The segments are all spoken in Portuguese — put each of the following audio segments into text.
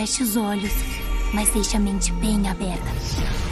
feche os olhos, mas deixe a mente bem aberta.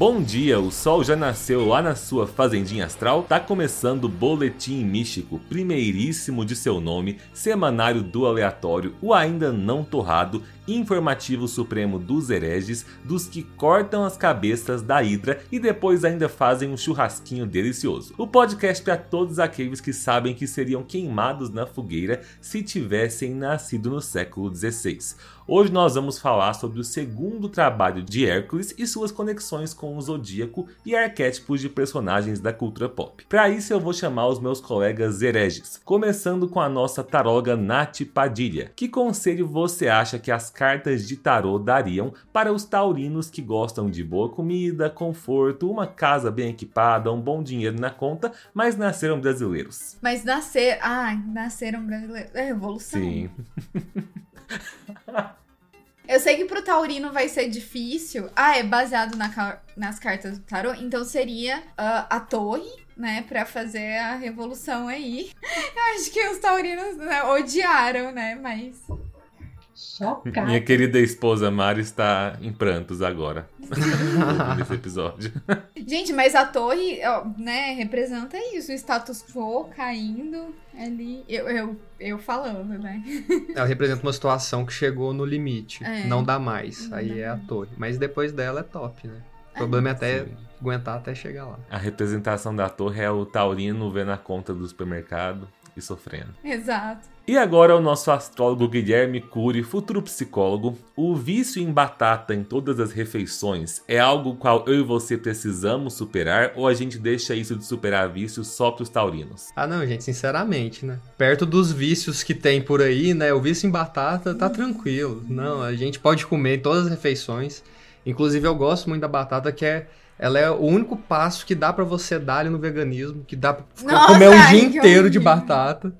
Bom dia, o sol já nasceu lá na sua fazendinha astral? Tá começando o Boletim Místico, primeiríssimo de seu nome, semanário do aleatório, o ainda não torrado, informativo supremo dos hereges, dos que cortam as cabeças da Hidra e depois ainda fazem um churrasquinho delicioso. O podcast para todos aqueles que sabem que seriam queimados na fogueira se tivessem nascido no século XVI. Hoje nós vamos falar sobre o segundo trabalho de Hércules e suas conexões com o zodíaco e arquétipos de personagens da cultura pop. Para isso eu vou chamar os meus colegas hereges, começando com a nossa taróloga Nath Padilha. Que conselho você acha que as cartas de tarô dariam para os taurinos que gostam de boa comida, conforto, uma casa bem equipada, um bom dinheiro na conta, mas nasceram brasileiros? Mas nascer. Ai, nasceram brasileiros. É revolução. Sim. Eu sei que pro taurino vai ser difícil. Ah, é baseado na, nas cartas do tarô. Então seria uh, a torre, né? Pra fazer a revolução aí. Eu acho que os taurinos né, odiaram, né? Mas. Chocada. Minha querida esposa Mari está em prantos agora. nesse episódio. Gente, mas a torre, né, representa isso, o status quo caindo ali. Eu, eu, eu falando, né? Ela representa uma situação que chegou no limite. É, não dá mais. Não aí dá é a torre. Mas depois dela é top, né? O problema é até Sim. aguentar até chegar lá. A representação da torre é o taurino vendo a conta do supermercado e sofrendo. Exato. E agora o nosso astrólogo Guilherme Cury, futuro psicólogo. O vício em batata em todas as refeições é algo qual eu e você precisamos superar ou a gente deixa isso de superar vícios só para os taurinos? Ah não, gente, sinceramente, né? Perto dos vícios que tem por aí, né? O vício em batata tá tranquilo. Não, a gente pode comer em todas as refeições. Inclusive eu gosto muito da batata que é ela é o único passo que dá para você dar ali no veganismo, que dá pra Nossa, comer um dia inteiro de batata.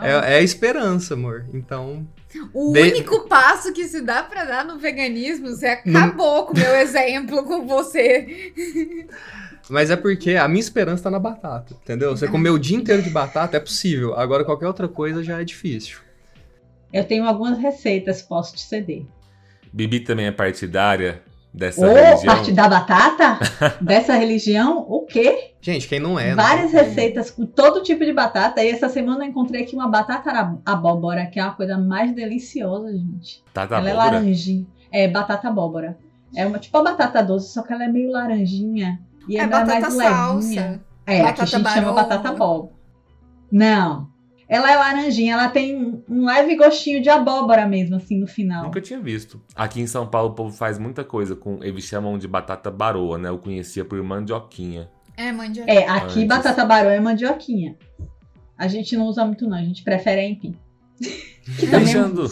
É, é, a esperança, amor. Então. O de... único passo que se dá para dar no veganismo, você acabou com o meu exemplo com você. Mas é porque a minha esperança tá na batata, entendeu? Você comer o dia inteiro de batata é possível. Agora qualquer outra coisa já é difícil. Eu tenho algumas receitas, posso te ceder. Bibi também é partidária dessa oh, religião. parte da batata? dessa religião? O quê? Gente, quem não é? Várias receitas com todo tipo de batata. E essa semana eu encontrei aqui uma batata abóbora, que é uma coisa mais deliciosa, gente. Batata ela abóbora? é laranjinha. É, batata abóbora. É uma tipo a batata doce, só que ela é meio laranjinha. E é, ela é mais salsa. levinha. É, batata aqui a gente chama batata abóbora. Não. Ela é laranjinha, ela tem um leve gostinho de abóbora mesmo, assim, no final. Nunca tinha visto. Aqui em São Paulo o povo faz muita coisa com. Eles chamam de batata baroa, né? Eu conhecia por mandioquinha. É, mandioquinha. É, aqui Antes. batata baroa é mandioquinha. A gente não usa muito, não. A gente prefere a empim. Deixando.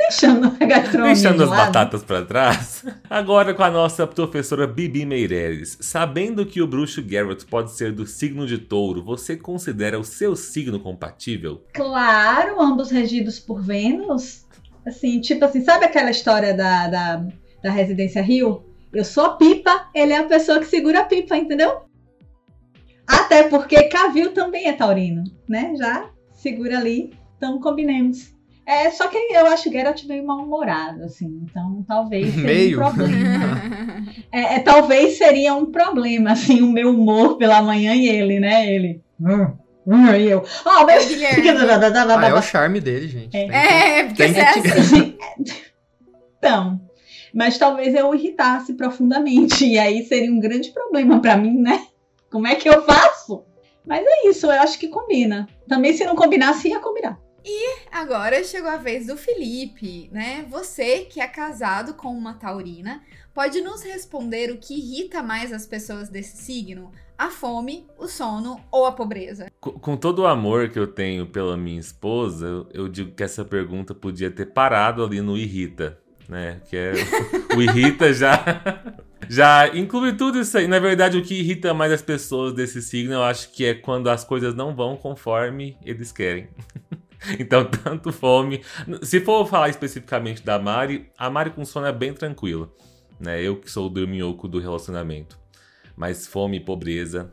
Deixando a gastronomia Deixando as batatas para trás. Agora com a nossa professora Bibi Meireles. Sabendo que o bruxo Garrett pode ser do signo de touro, você considera o seu signo compatível? Claro, ambos regidos por Vênus. Assim, tipo assim, sabe aquela história da, da, da Residência Rio? Eu sou a pipa, ele é a pessoa que segura a pipa, entendeu? Até porque Cavil também é taurino, né? Já segura ali, então combinemos. É, só que eu acho Geralt meio mal-humorado, assim, então talvez seria meio. um problema. é, é, talvez seria um problema, assim, o meu humor pela manhã e ele, né? Ele. E eu. Oh, meu... ah, é o charme dele, gente. É, é porque você é assim. então. Mas talvez eu irritasse profundamente. E aí seria um grande problema para mim, né? Como é que eu faço? Mas é isso, eu acho que combina. Também se não combinasse, ia combinar. E agora chegou a vez do Felipe, né? Você que é casado com uma taurina, pode nos responder o que irrita mais as pessoas desse signo? A fome, o sono ou a pobreza? Com, com todo o amor que eu tenho pela minha esposa, eu, eu digo que essa pergunta podia ter parado ali no irrita, né? Que é o irrita já já inclui tudo isso aí. Na verdade, o que irrita mais as pessoas desse signo, eu acho que é quando as coisas não vão conforme eles querem. Então, tanto fome. Se for falar especificamente da Mari, a Mari com sono é bem tranquila. Né? Eu que sou o dorminhoco do relacionamento. Mas fome e pobreza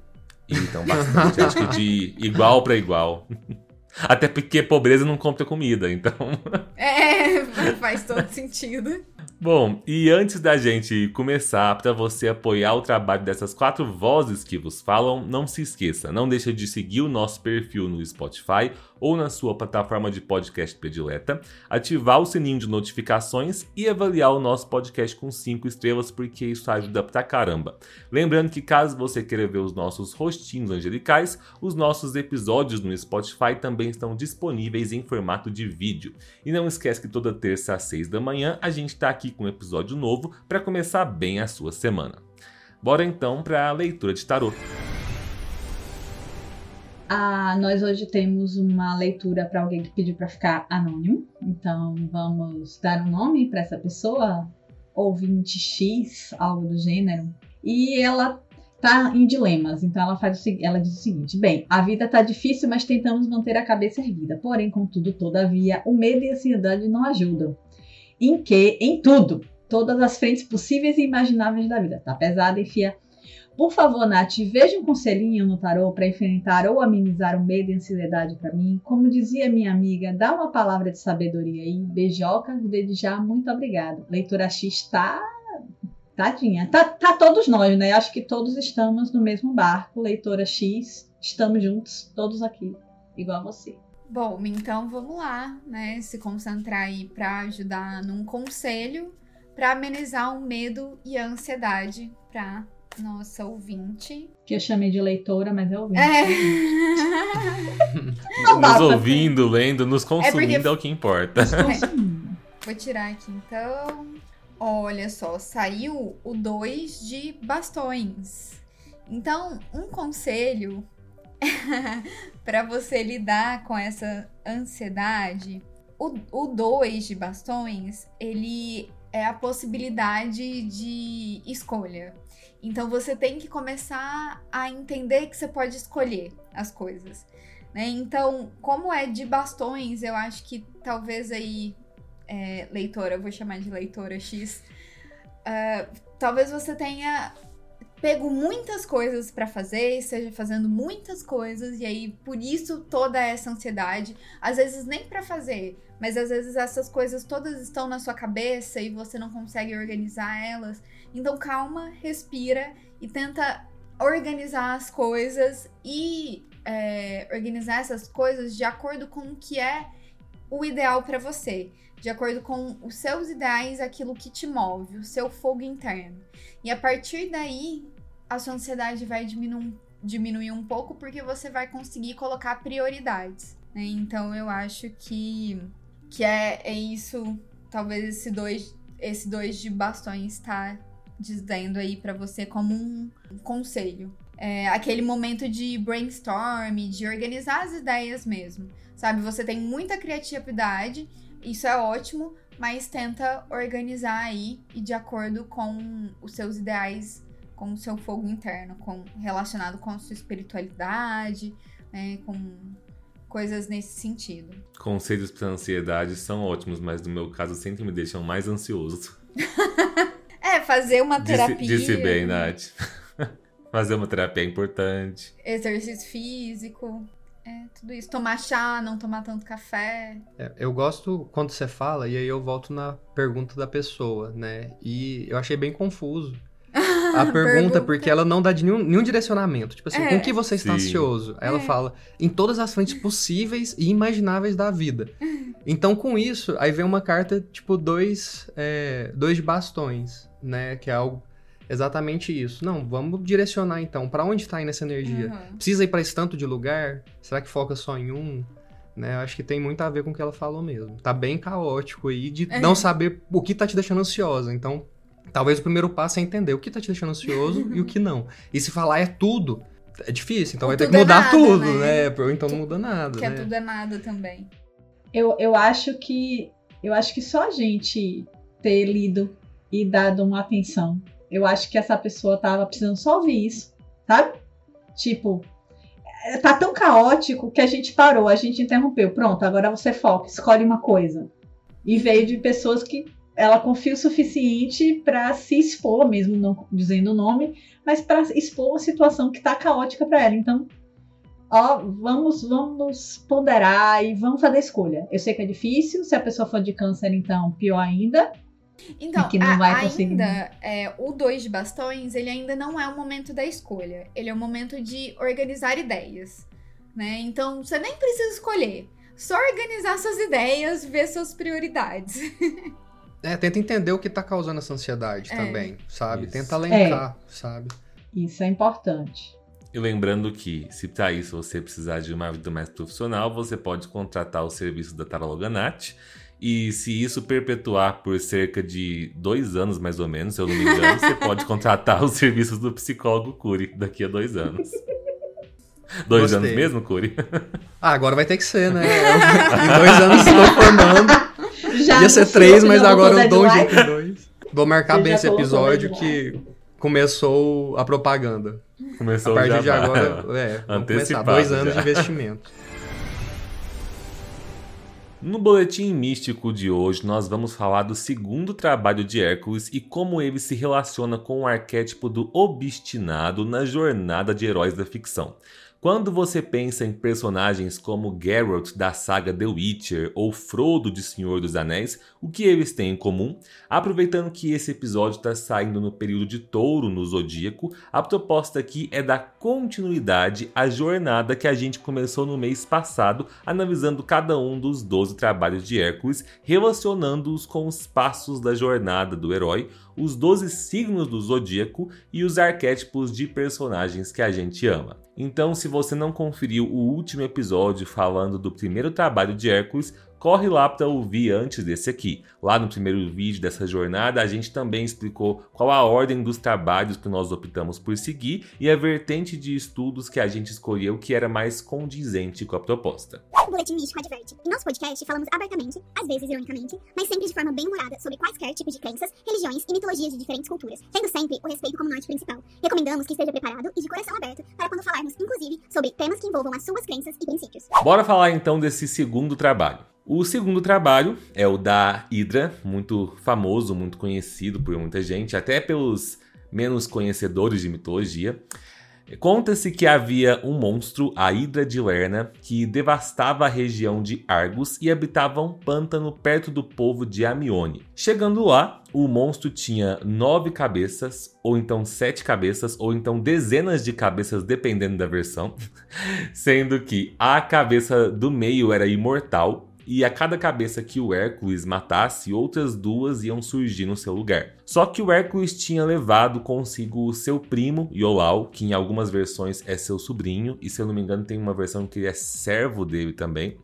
Então, bastante. Acho que de igual para igual. Até porque pobreza não compra comida, então. É, faz todo sentido. Bom, e antes da gente começar, para você apoiar o trabalho dessas quatro vozes que vos falam, não se esqueça, não deixa de seguir o nosso perfil no Spotify ou na sua plataforma de podcast predileta, ativar o sininho de notificações e avaliar o nosso podcast com 5 estrelas, porque isso ajuda pra caramba. Lembrando que caso você queira ver os nossos rostinhos angelicais, os nossos episódios no Spotify também estão disponíveis em formato de vídeo. E não esquece que toda terça às 6 da manhã a gente está aqui com um episódio novo para começar bem a sua semana. Bora então para a leitura de tarot. Ah, nós hoje temos uma leitura para alguém que pediu para ficar anônimo. Então vamos dar um nome para essa pessoa, ouvinte X, algo do gênero. E ela tá em dilemas. Então ela faz o, ela diz o seguinte: bem, a vida tá difícil, mas tentamos manter a cabeça erguida. Porém, contudo, todavia, o medo e a ansiedade não ajudam. Em que? Em tudo. Todas as frentes possíveis e imagináveis da vida. Tá pesada, enfia por favor, Nath, veja um conselhinho no tarô para enfrentar ou amenizar o medo e ansiedade para mim. Como dizia minha amiga, dá uma palavra de sabedoria aí. Beijoca, desde já, muito obrigado. Leitura X tá. Tadinha. Tá, tá todos nós, né? Acho que todos estamos no mesmo barco. Leitora X, estamos juntos, todos aqui, igual a você. Bom, então vamos lá, né? Se concentrar aí para ajudar num conselho para amenizar o medo e a ansiedade para nossa ouvinte. Que eu chamei de leitora, mas é ouvinte. É. nos ouvindo, lendo, nos consumindo é, porque... é o que importa. Vou tirar aqui então. Olha só, saiu o 2 de bastões. Então, um conselho para você lidar com essa ansiedade. O 2 de bastões, ele é a possibilidade de escolha. Então você tem que começar a entender que você pode escolher as coisas. Né? Então, como é de bastões, eu acho que talvez aí, é, leitora, eu vou chamar de leitora X, uh, talvez você tenha pego muitas coisas para fazer, esteja fazendo muitas coisas e aí por isso toda essa ansiedade, às vezes nem para fazer, mas às vezes essas coisas todas estão na sua cabeça e você não consegue organizar elas. Então calma, respira e tenta organizar as coisas e é, organizar essas coisas de acordo com o que é o ideal para você, de acordo com os seus ideais, aquilo que te move, o seu fogo interno. E a partir daí, a sua ansiedade vai diminuir, diminuir um pouco porque você vai conseguir colocar prioridades. Né? Então eu acho que, que é, é isso. Talvez esse dois, esse dois de bastões está dizendo aí para você como um conselho. É aquele momento de brainstorm, de organizar as ideias mesmo. Sabe, você tem muita criatividade, isso é ótimo, mas tenta organizar aí e de acordo com os seus ideais, com o seu fogo interno, com relacionado com a sua espiritualidade, né, com coisas nesse sentido. Conselhos para ansiedade são ótimos, mas no meu caso sempre me deixam mais ansioso. É, fazer uma terapia. Disse, disse bem, Nath. fazer uma terapia é importante. Exercício físico. É, tudo isso. Tomar chá, não tomar tanto café. É, eu gosto quando você fala, e aí eu volto na pergunta da pessoa, né? E eu achei bem confuso. A pergunta, pergunta, porque ela não dá de nenhum, nenhum direcionamento. Tipo assim, é. com que você está Sim. ansioso? Ela é. fala em todas as frentes possíveis e imagináveis da vida. Então, com isso, aí vem uma carta, tipo, dois, é, dois bastões né? Que é algo exatamente isso. Não, vamos direcionar então. para onde está indo essa energia? Uhum. Precisa ir para esse tanto de lugar? Será que foca só em um? Né, acho que tem muito a ver com o que ela falou mesmo. Tá bem caótico aí de é. não saber o que tá te deixando ansiosa. Então, talvez o primeiro passo é entender o que tá te deixando ansioso e o que não. E se falar é tudo, é difícil. Então vai ter que é mudar é nada, tudo, né? né? Ou então não muda nada. Que é né? é tudo é nada também. Eu, eu acho que eu acho que só a gente ter lido e dado uma atenção. Eu acho que essa pessoa tava precisando só ouvir isso, sabe? Tipo, é, tá tão caótico que a gente parou, a gente interrompeu. Pronto, agora você foca, escolhe uma coisa. E veio de pessoas que ela confia o suficiente para se expor, mesmo não dizendo o nome, mas para expor uma situação que está caótica para ela. Então, ó, vamos, vamos ponderar e vamos fazer escolha. Eu sei que é difícil, se a pessoa for de câncer, então pior ainda. Então, que não a- vai conseguir. ainda, é, o dois de bastões, ele ainda não é o momento da escolha. Ele é o momento de organizar ideias, né? Então, você nem precisa escolher. Só organizar suas ideias, ver suas prioridades. É, tenta entender o que tá causando essa ansiedade É. também, sabe? Isso. Tenta elencar, sabe? Isso é importante. E lembrando que, se para isso você precisar de uma ajuda mais profissional, você pode contratar o serviço da Tarologanat. E se isso perpetuar por cerca de dois anos, mais ou menos, se eu não me engano, você pode contratar os serviços do psicólogo Curi daqui a dois anos. Dois Gostei. anos mesmo, Curi? Ah, agora vai ter que ser, né? em dois anos estou formando. Já Ia ser três, mas agora eu dou um jeito em dois. Vou marcar Você bem esse episódio que começou a propaganda. Começou a partir já de agora, é, vamos começar. Antecipado Dois anos já. de investimento. No boletim místico de hoje, nós vamos falar do segundo trabalho de Hércules e como ele se relaciona com o arquétipo do obstinado na jornada de heróis da ficção. Quando você pensa em personagens como Geralt da saga The Witcher ou Frodo de Senhor dos Anéis, o que eles têm em comum? Aproveitando que esse episódio está saindo no período de touro no Zodíaco, a proposta aqui é dar continuidade à jornada que a gente começou no mês passado, analisando cada um dos 12 trabalhos de Hércules, relacionando-os com os passos da jornada do herói, os 12 signos do zodíaco e os arquétipos de personagens que a gente ama. Então, se você não conferiu o último episódio falando do primeiro trabalho de Hércules, corre lá para ouvir antes desse aqui. Lá no primeiro vídeo dessa jornada, a gente também explicou qual a ordem dos trabalhos que nós optamos por seguir e a vertente de estudos que a gente escolheu que era mais condizente com a proposta. O Boletim Místico adverte. Em nosso podcast, falamos abertamente, às vezes ironicamente, mas sempre de forma bem humorada, sobre quaisquer tipos de crenças, religiões e mitologias de diferentes culturas, tendo sempre o respeito como norte principal. Recomendamos que esteja preparado e de coração aberto para quando falarmos, inclusive, sobre temas que envolvam as suas crenças e princípios. Bora falar então desse segundo trabalho. O segundo trabalho é o da Hydra, muito famoso, muito conhecido por muita gente, até pelos menos conhecedores de mitologia. Conta-se que havia um monstro, a Hidra de Lerna, que devastava a região de Argos e habitava um pântano perto do povo de Amione. Chegando lá, o monstro tinha nove cabeças, ou então sete cabeças, ou então dezenas de cabeças, dependendo da versão, sendo que a cabeça do meio era imortal e a cada cabeça que o Hércules matasse, outras duas iam surgir no seu lugar. Só que o Hércules tinha levado consigo o seu primo, Iolau, que em algumas versões é seu sobrinho, e se eu não me engano tem uma versão que ele é servo dele também.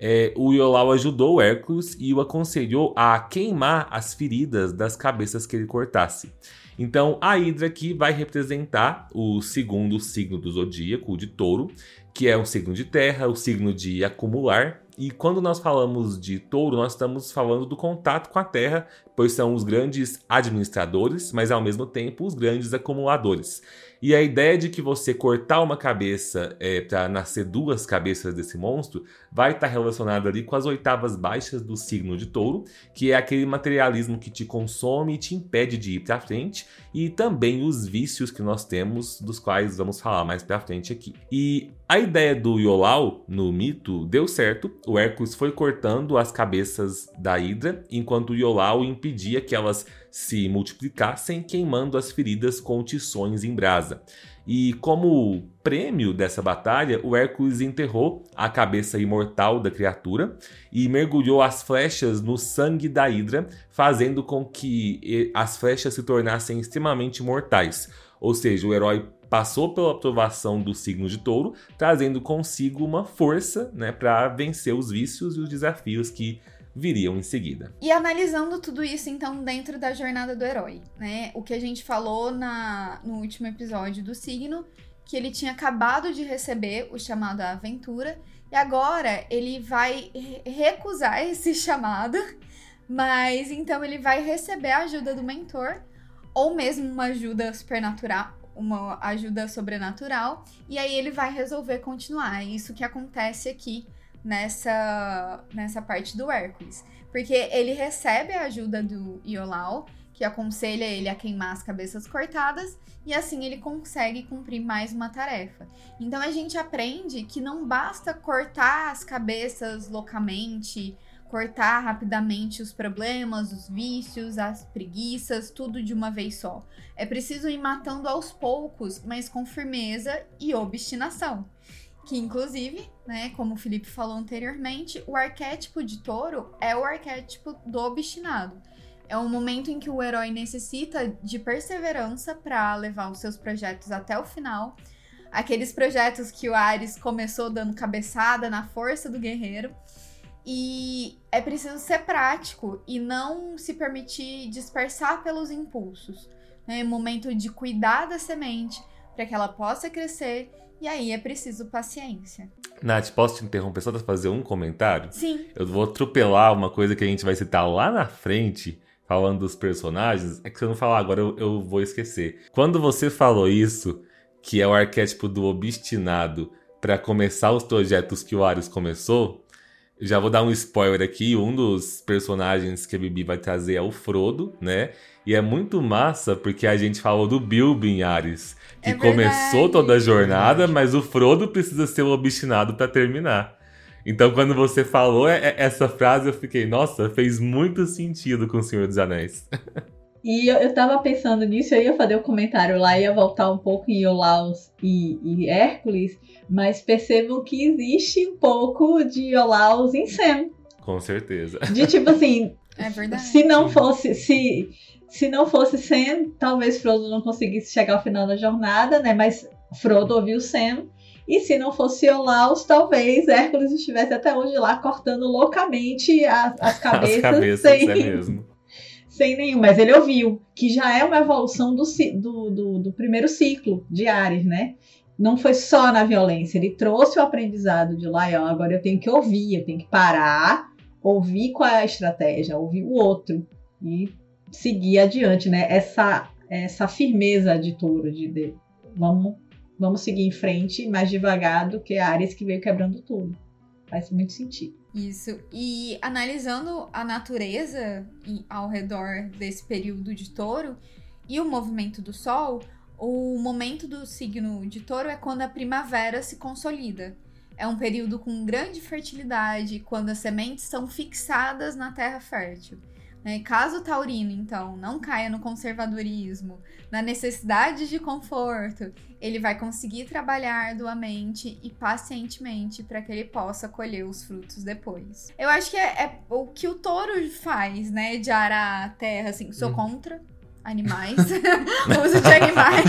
É, o Iolau ajudou o Hércules e o aconselhou a queimar as feridas das cabeças que ele cortasse. Então a Hidra aqui vai representar o segundo signo do zodíaco, o de touro, que é o signo de terra, o signo de acumular. E quando nós falamos de touro, nós estamos falando do contato com a terra, pois são os grandes administradores, mas ao mesmo tempo os grandes acumuladores. E a ideia de que você cortar uma cabeça é, para nascer duas cabeças desse monstro vai estar relacionado ali com as oitavas baixas do signo de touro, que é aquele materialismo que te consome e te impede de ir para frente, e também os vícios que nós temos, dos quais vamos falar mais para frente aqui. E a ideia do Iolau no mito deu certo. O Hércules foi cortando as cabeças da Hidra, enquanto o Iolau impedia que elas se multiplicassem, queimando as feridas com tições em brasa. E como prêmio dessa batalha, o Hércules enterrou a cabeça imortal da criatura e mergulhou as flechas no sangue da Hidra, fazendo com que as flechas se tornassem extremamente mortais. Ou seja, o herói passou pela aprovação do signo de touro, trazendo consigo uma força né, para vencer os vícios e os desafios que viriam em seguida. E analisando tudo isso, então, dentro da jornada do herói, né? O que a gente falou na, no último episódio do signo, que ele tinha acabado de receber o chamado à aventura, e agora ele vai recusar esse chamado, mas então ele vai receber a ajuda do mentor, ou mesmo uma ajuda supernatural, uma ajuda sobrenatural, e aí ele vai resolver continuar. É isso que acontece aqui nessa, nessa parte do Hércules. Porque ele recebe a ajuda do Iolau, que aconselha ele a queimar as cabeças cortadas, e assim ele consegue cumprir mais uma tarefa. Então a gente aprende que não basta cortar as cabeças loucamente, cortar rapidamente os problemas, os vícios, as preguiças, tudo de uma vez só. É preciso ir matando aos poucos, mas com firmeza e obstinação. Que inclusive, né, como o Felipe falou anteriormente, o arquétipo de touro é o arquétipo do obstinado. É um momento em que o herói necessita de perseverança para levar os seus projetos até o final. Aqueles projetos que o Ares começou dando cabeçada na força do guerreiro e é preciso ser prático e não se permitir dispersar pelos impulsos. Né? É momento de cuidar da semente para que ela possa crescer e aí é preciso paciência. Nath, posso te interromper só para fazer um comentário? Sim. Eu vou atropelar uma coisa que a gente vai citar lá na frente, falando dos personagens. É que se eu não falar agora, eu, eu vou esquecer. Quando você falou isso, que é o arquétipo do obstinado para começar os projetos que o Arius começou, já vou dar um spoiler aqui, um dos personagens que a Bibi vai trazer é o Frodo, né? E é muito massa porque a gente falou do Bilbo em Ares, que É começou toda a jornada, mas o Frodo precisa ser o obstinado para terminar. Então, quando você falou é- é- essa frase, eu fiquei, nossa, fez muito sentido com o Senhor dos Anéis. E eu, eu tava pensando nisso, eu ia fazer o comentário lá, ia voltar um pouco em Iolaus e, e Hércules, mas percebam que existe um pouco de Iolaus em Sam. com certeza. De tipo assim, É verdade. se não fosse, se, se não fosse Sam, talvez Frodo não conseguisse chegar ao final da jornada, né? Mas Frodo ouviu Sam. E se não fosse Iolaus, talvez Hércules estivesse até hoje lá cortando loucamente as, as cabeças, As cabeças, sem, é mesmo. Sem nenhum, mas ele ouviu, que já é uma evolução do, do, do, do primeiro ciclo de Ares, né? Não foi só na violência, ele trouxe o aprendizado de lá, ó, agora eu tenho que ouvir, eu tenho que parar, ouvir qual é a estratégia, ouvir o outro e seguir adiante, né? Essa, essa firmeza de touro, de, de vamos, vamos seguir em frente mais devagar do que Ares que veio quebrando tudo. Faz muito sentido. Isso. E analisando a natureza ao redor desse período de touro e o movimento do sol, o momento do signo de touro é quando a primavera se consolida. É um período com grande fertilidade, quando as sementes são fixadas na terra fértil. Né? Caso o taurino, então, não caia no conservadorismo, na necessidade de conforto, ele vai conseguir trabalhar arduamente e pacientemente para que ele possa colher os frutos depois. Eu acho que é, é o que o touro faz, né? De arar a terra, assim. Sou Uhum. contra animais, uso de animais.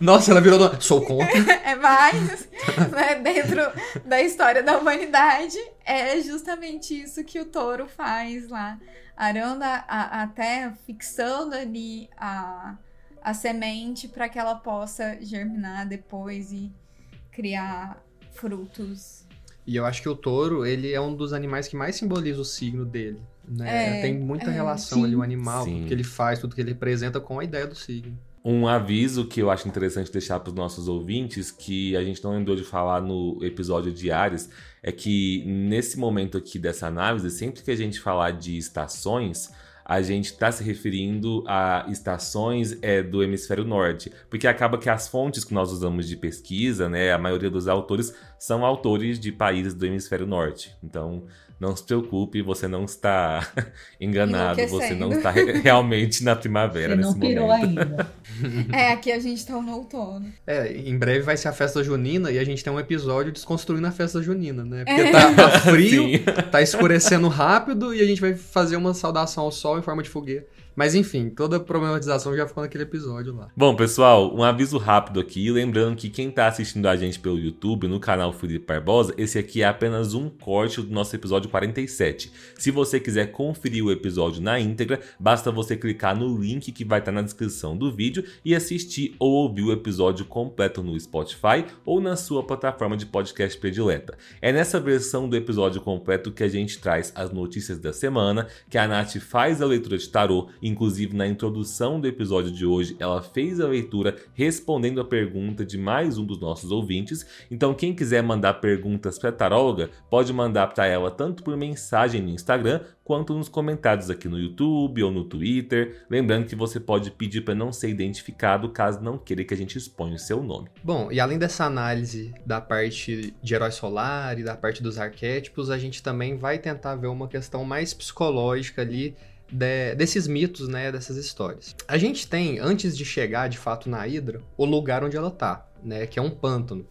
Nossa, ela virou. do- Sou contra. é mais né, dentro da história da humanidade. É justamente isso que o touro faz lá. Arando a, a, a terra, fixando ali a, a semente para que ela possa germinar depois e criar frutos. E eu acho que o touro, ele é um dos animais que mais simboliza o signo dele. Né? É, Tem muita é, relação sim. ali, o animal, Sim. tudo que ele faz, tudo que ele representa com a ideia do signo. Um aviso que eu acho interessante deixar para os nossos ouvintes, que a gente não lembrou de falar no episódio de Ares, é que nesse momento aqui dessa análise, sempre que a gente falar de estações, a gente está se referindo a estações é, do hemisfério norte, porque acaba que as fontes que nós usamos de pesquisa, né, a maioria dos autores são autores de países do hemisfério norte. Então, não se preocupe, você não está enganado, você não está re- realmente na primavera Você nesse não pirou momento. ainda. É, aqui a gente tá no outono. É, em breve vai ser a festa junina e a gente tem um episódio desconstruindo a festa junina, né? Porque É. tá, tá frio, Sim. tá escurecendo rápido e a gente vai fazer uma saudação ao sol em forma de fogueira. Mas enfim, toda a problematização já ficou naquele episódio lá. Bom, pessoal, um aviso rápido aqui. Lembrando que quem tá assistindo a gente pelo YouTube, no canal Felipe Barbosa, esse aqui é apenas um corte do nosso episódio 47. Se você quiser conferir o episódio na íntegra, basta você clicar no link que vai estar na descrição do vídeo e assistir ou ouvir o episódio completo no Spotify ou na sua plataforma de podcast predileta. É nessa versão do episódio completo que a gente traz as notícias da semana, que a Nath faz a leitura de tarô Inclusive, na introdução do episódio de hoje, ela fez a leitura respondendo a pergunta de mais um dos nossos ouvintes. Então, quem quiser mandar perguntas para a taróloga, pode mandar para ela tanto por mensagem no Instagram quanto nos comentários aqui no YouTube ou no Twitter. Lembrando que você pode pedir para não ser identificado caso não queira que a gente exponha o seu nome. Bom, e além dessa análise da parte de herói solar e da parte dos arquétipos, a gente também vai tentar ver uma questão mais psicológica ali de, desses mitos, né, dessas histórias. A gente tem, antes de chegar de fato na Hidra, o lugar onde ela tá, né, que é um pântano.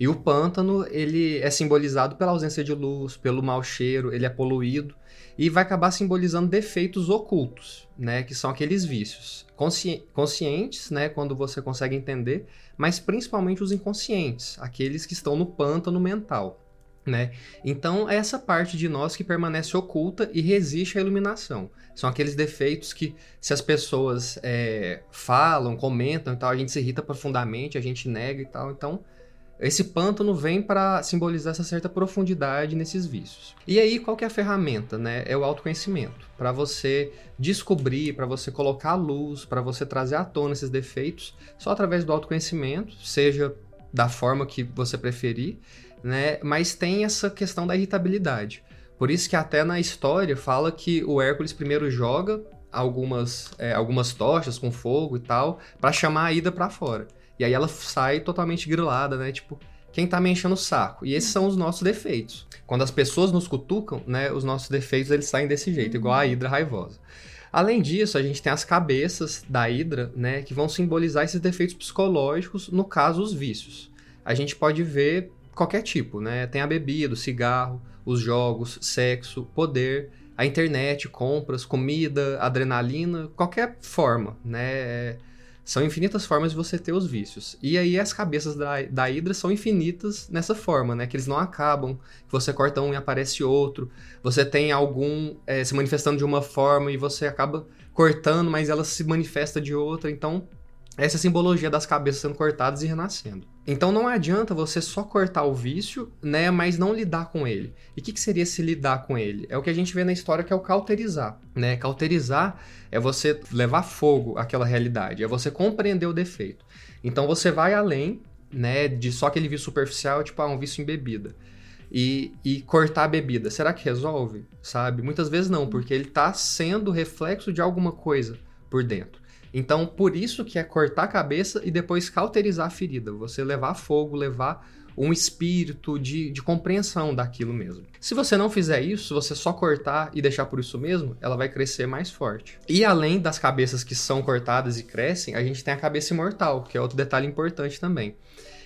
E o pântano, ele é simbolizado pela ausência de luz, pelo mau cheiro, ele é poluído e vai acabar simbolizando defeitos ocultos, né, que são aqueles vícios consci conscientes, né, quando você consegue entender, mas principalmente os inconscientes, aqueles que estão no pântano mental, né? Então é essa parte de nós que permanece oculta e resiste à iluminação. São aqueles defeitos que, se as pessoas é, falam, comentam e tal, a gente se irrita profundamente, a gente nega e tal. Então esse pântano vem para simbolizar essa certa profundidade nesses vícios. E aí, qual que é a ferramenta, né? É o autoconhecimento. Para você descobrir, para você colocar a luz, para você trazer à tona esses defeitos, só através do autoconhecimento, seja da forma que você preferir, né? Mas tem essa questão da irritabilidade. Por isso que até na história fala que o Hércules primeiro joga algumas, é, algumas tochas com fogo e tal, para chamar a Ida para fora. E aí ela sai totalmente grilada, né? Tipo, quem tá me enchendo o saco? E esses são os nossos defeitos. Quando as pessoas nos cutucam, né, os nossos defeitos eles saem desse jeito, igual a hidra raivosa. Além disso, a gente tem as cabeças da hidra, né, que vão simbolizar esses defeitos psicológicos, no caso os vícios. A gente pode ver qualquer tipo, né? Tem a bebida, o cigarro, os jogos, sexo, poder, a internet, compras, comida, adrenalina, qualquer forma, né? São infinitas formas de você ter os vícios. E aí as cabeças da, da Hydra são infinitas nessa forma, né? Que eles não acabam. Você corta um e aparece outro. Você tem algum é, se manifestando de uma forma e você acaba cortando, mas ela se manifesta de outra. Então, essa é simbologia das cabeças sendo cortadas e renascendo. Então não adianta você só cortar o vício, né, mas não lidar com ele. E o que, que, seria se lidar com ele? É o que a gente vê na história que é o cauterizar, né? Cauterizar é você levar fogo àquela realidade, é você compreender o defeito. Então você vai além, né, de só aquele vício superficial, tipo, ah, um vício em bebida. E, e cortar a bebida, será que resolve? Sabe? Muitas vezes não, porque ele está sendo reflexo de alguma coisa por dentro. Então, por isso que é cortar a cabeça e depois cauterizar a ferida. Você levar fogo, levar um espírito de, de compreensão daquilo mesmo. Se você não fizer isso, se você só cortar e deixar por isso mesmo, ela vai crescer mais forte. E além das cabeças que são cortadas e crescem, a gente tem a cabeça imortal, que é outro detalhe importante também.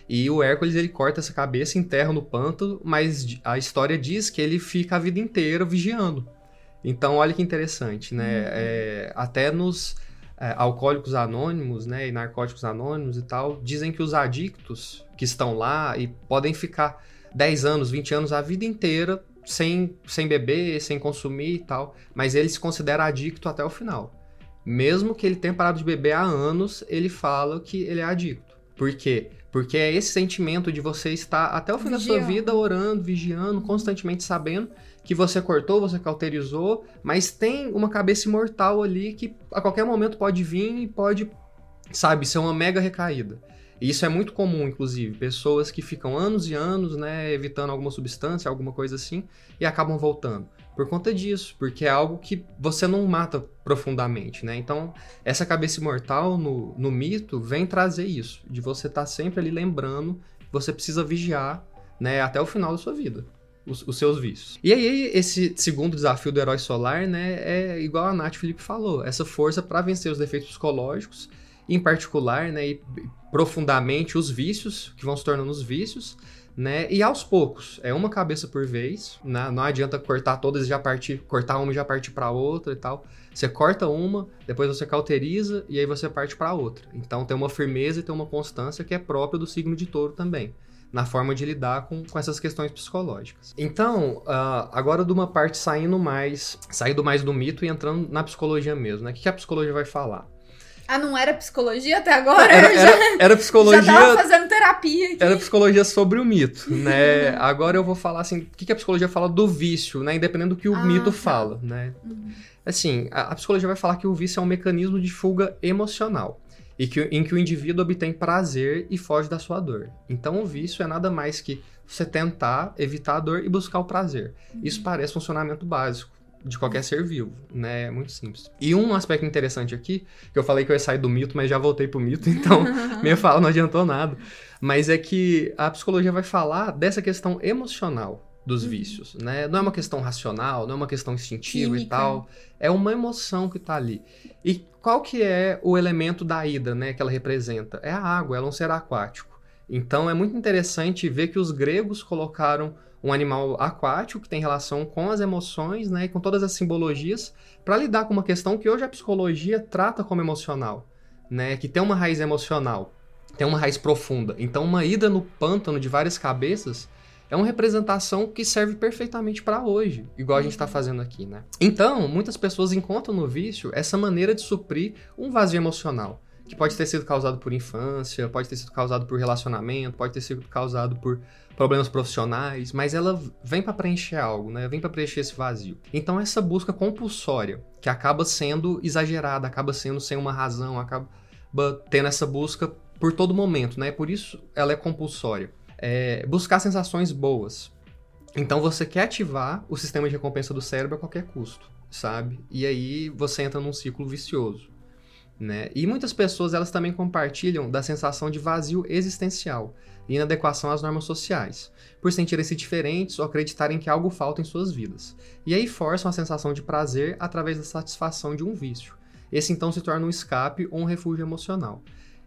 E o Hércules ele corta essa cabeça, enterra no pântano, mas a história diz que ele fica a vida inteira vigiando. Então, olha que interessante, né? Uhum. É, até nos é, alcoólicos anônimos, né, e narcóticos anônimos e tal, dizem que os adictos que estão lá e podem ficar 10 anos, 20 anos, a vida inteira sem, sem beber, sem consumir e tal, mas ele se considera adicto até o final. Mesmo que ele tenha parado de beber há anos, ele fala que ele é adicto. Por quê? Porque é esse sentimento de você estar até o fim Vigiando. da sua vida orando, vigiando, constantemente sabendo que você cortou, você cauterizou, mas tem uma cabeça imortal ali que a qualquer momento pode vir e pode, sabe, ser uma mega recaída. E isso é muito comum, inclusive, pessoas que ficam anos e anos, né, evitando alguma substância, alguma coisa assim, e acabam voltando. Por conta disso, porque é algo que você não mata profundamente, né? Então, essa cabeça imortal no, no mito vem trazer isso, de você estar tá sempre ali lembrando você precisa vigiar, né, até o final da sua vida os, os, seus vícios. E aí, esse segundo desafio do herói solar, né, é igual a Nath Felipe falou, essa força para vencer os defeitos psicológicos, em particular, né, e profundamente os vícios, que vão se tornando os vícios, né, e aos poucos, é uma cabeça por vez, né, não adianta cortar todas e já partir, cortar uma e já partir para outra e tal. Você corta uma, depois você cauteriza e aí você parte para outra. Então tem uma firmeza e tem uma constância que é própria do signo de touro também na forma de lidar com, com essas questões psicológicas. Então, uh, agora de uma parte saindo mais, saindo mais do mito e entrando na psicologia mesmo, né? O que a psicologia vai falar? Ah, não era psicologia até agora? Era, era, era psicologia. Já tava fazendo terapia aqui. Era psicologia sobre o mito, né? agora eu vou falar assim, o que a psicologia fala do vício, né? Independente do que o ah, mito tá. fala, né? Uhum. Assim, a, a psicologia vai falar que o vício é um mecanismo de fuga emocional e que, em que o indivíduo obtém prazer e foge da sua dor. Então, o vício é nada mais que você tentar evitar a dor e buscar o prazer. Isso parece funcionamento básico de qualquer ser vivo, né? É muito simples. E um aspecto interessante aqui, que eu falei que eu ia sair do mito, mas já voltei pro mito, então minha fala não adiantou nada. Mas é que a psicologia vai falar dessa questão emocional dos vícios, né? Não é uma questão racional, não é uma questão instintiva Química. e tal. É uma emoção que tá ali. E qual que é o elemento da ida, né, que ela representa? É a água, ela é um ser aquático. Então é muito interessante ver que os gregos colocaram um animal aquático que tem relação com as emoções, né, e com todas as simbologias, para lidar com uma questão que hoje a psicologia trata como emocional, né, que tem uma raiz emocional, tem uma raiz profunda. Então uma ida no pântano de várias cabeças é uma representação que serve perfeitamente para hoje, igual a gente está fazendo aqui, né? Então, muitas pessoas encontram no vício essa maneira de suprir um vazio emocional, que pode ter sido causado por infância, pode ter sido causado por relacionamento, pode ter sido causado por problemas profissionais, mas ela vem para preencher algo, né? Vem para preencher esse vazio. Então, essa busca compulsória, que acaba sendo exagerada, acaba sendo sem uma razão, acaba tendo essa busca por todo momento, né? Por isso ela é compulsória é buscar sensações boas. Então você quer ativar o sistema de recompensa do cérebro a qualquer custo, sabe? E aí você entra num ciclo vicioso. Né? E muitas pessoas elas também compartilham da sensação de vazio existencial e inadequação às normas sociais, por sentirem-se diferentes ou acreditarem que algo falta em suas vidas. E aí forçam a sensação de prazer através da satisfação de um vício. Esse então se torna um escape ou um refúgio emocional.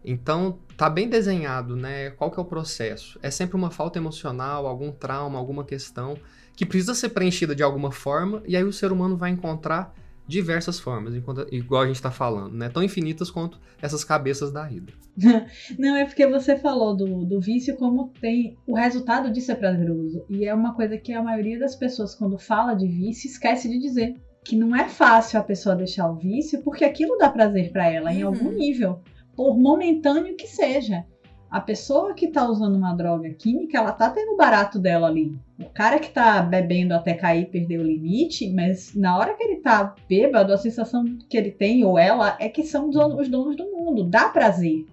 Então, tá bem desenhado, né? Qual que é o processo? É sempre uma falta emocional, algum trauma, alguma questão que precisa ser preenchida de alguma forma, e aí o ser humano vai encontrar diversas formas, enquanto, igual a gente está falando, né? Tão infinitas quanto essas cabeças da Hidra. Não, é porque você falou do, do vício como tem. O resultado disso é prazeroso. E é uma coisa que a maioria das pessoas, quando fala de vício, esquece de dizer. Que não é fácil a pessoa deixar o vício, porque aquilo dá prazer para ela em Uhum. algum nível. Por momentâneo que seja. A pessoa que tá usando uma droga química, ela tá tendo o barato dela ali. O cara que tá bebendo até cair e perder o limite, mas na hora que ele tá bêbado, a sensação que ele tem, ou ela, é que são os donos do mundo. Dá prazer.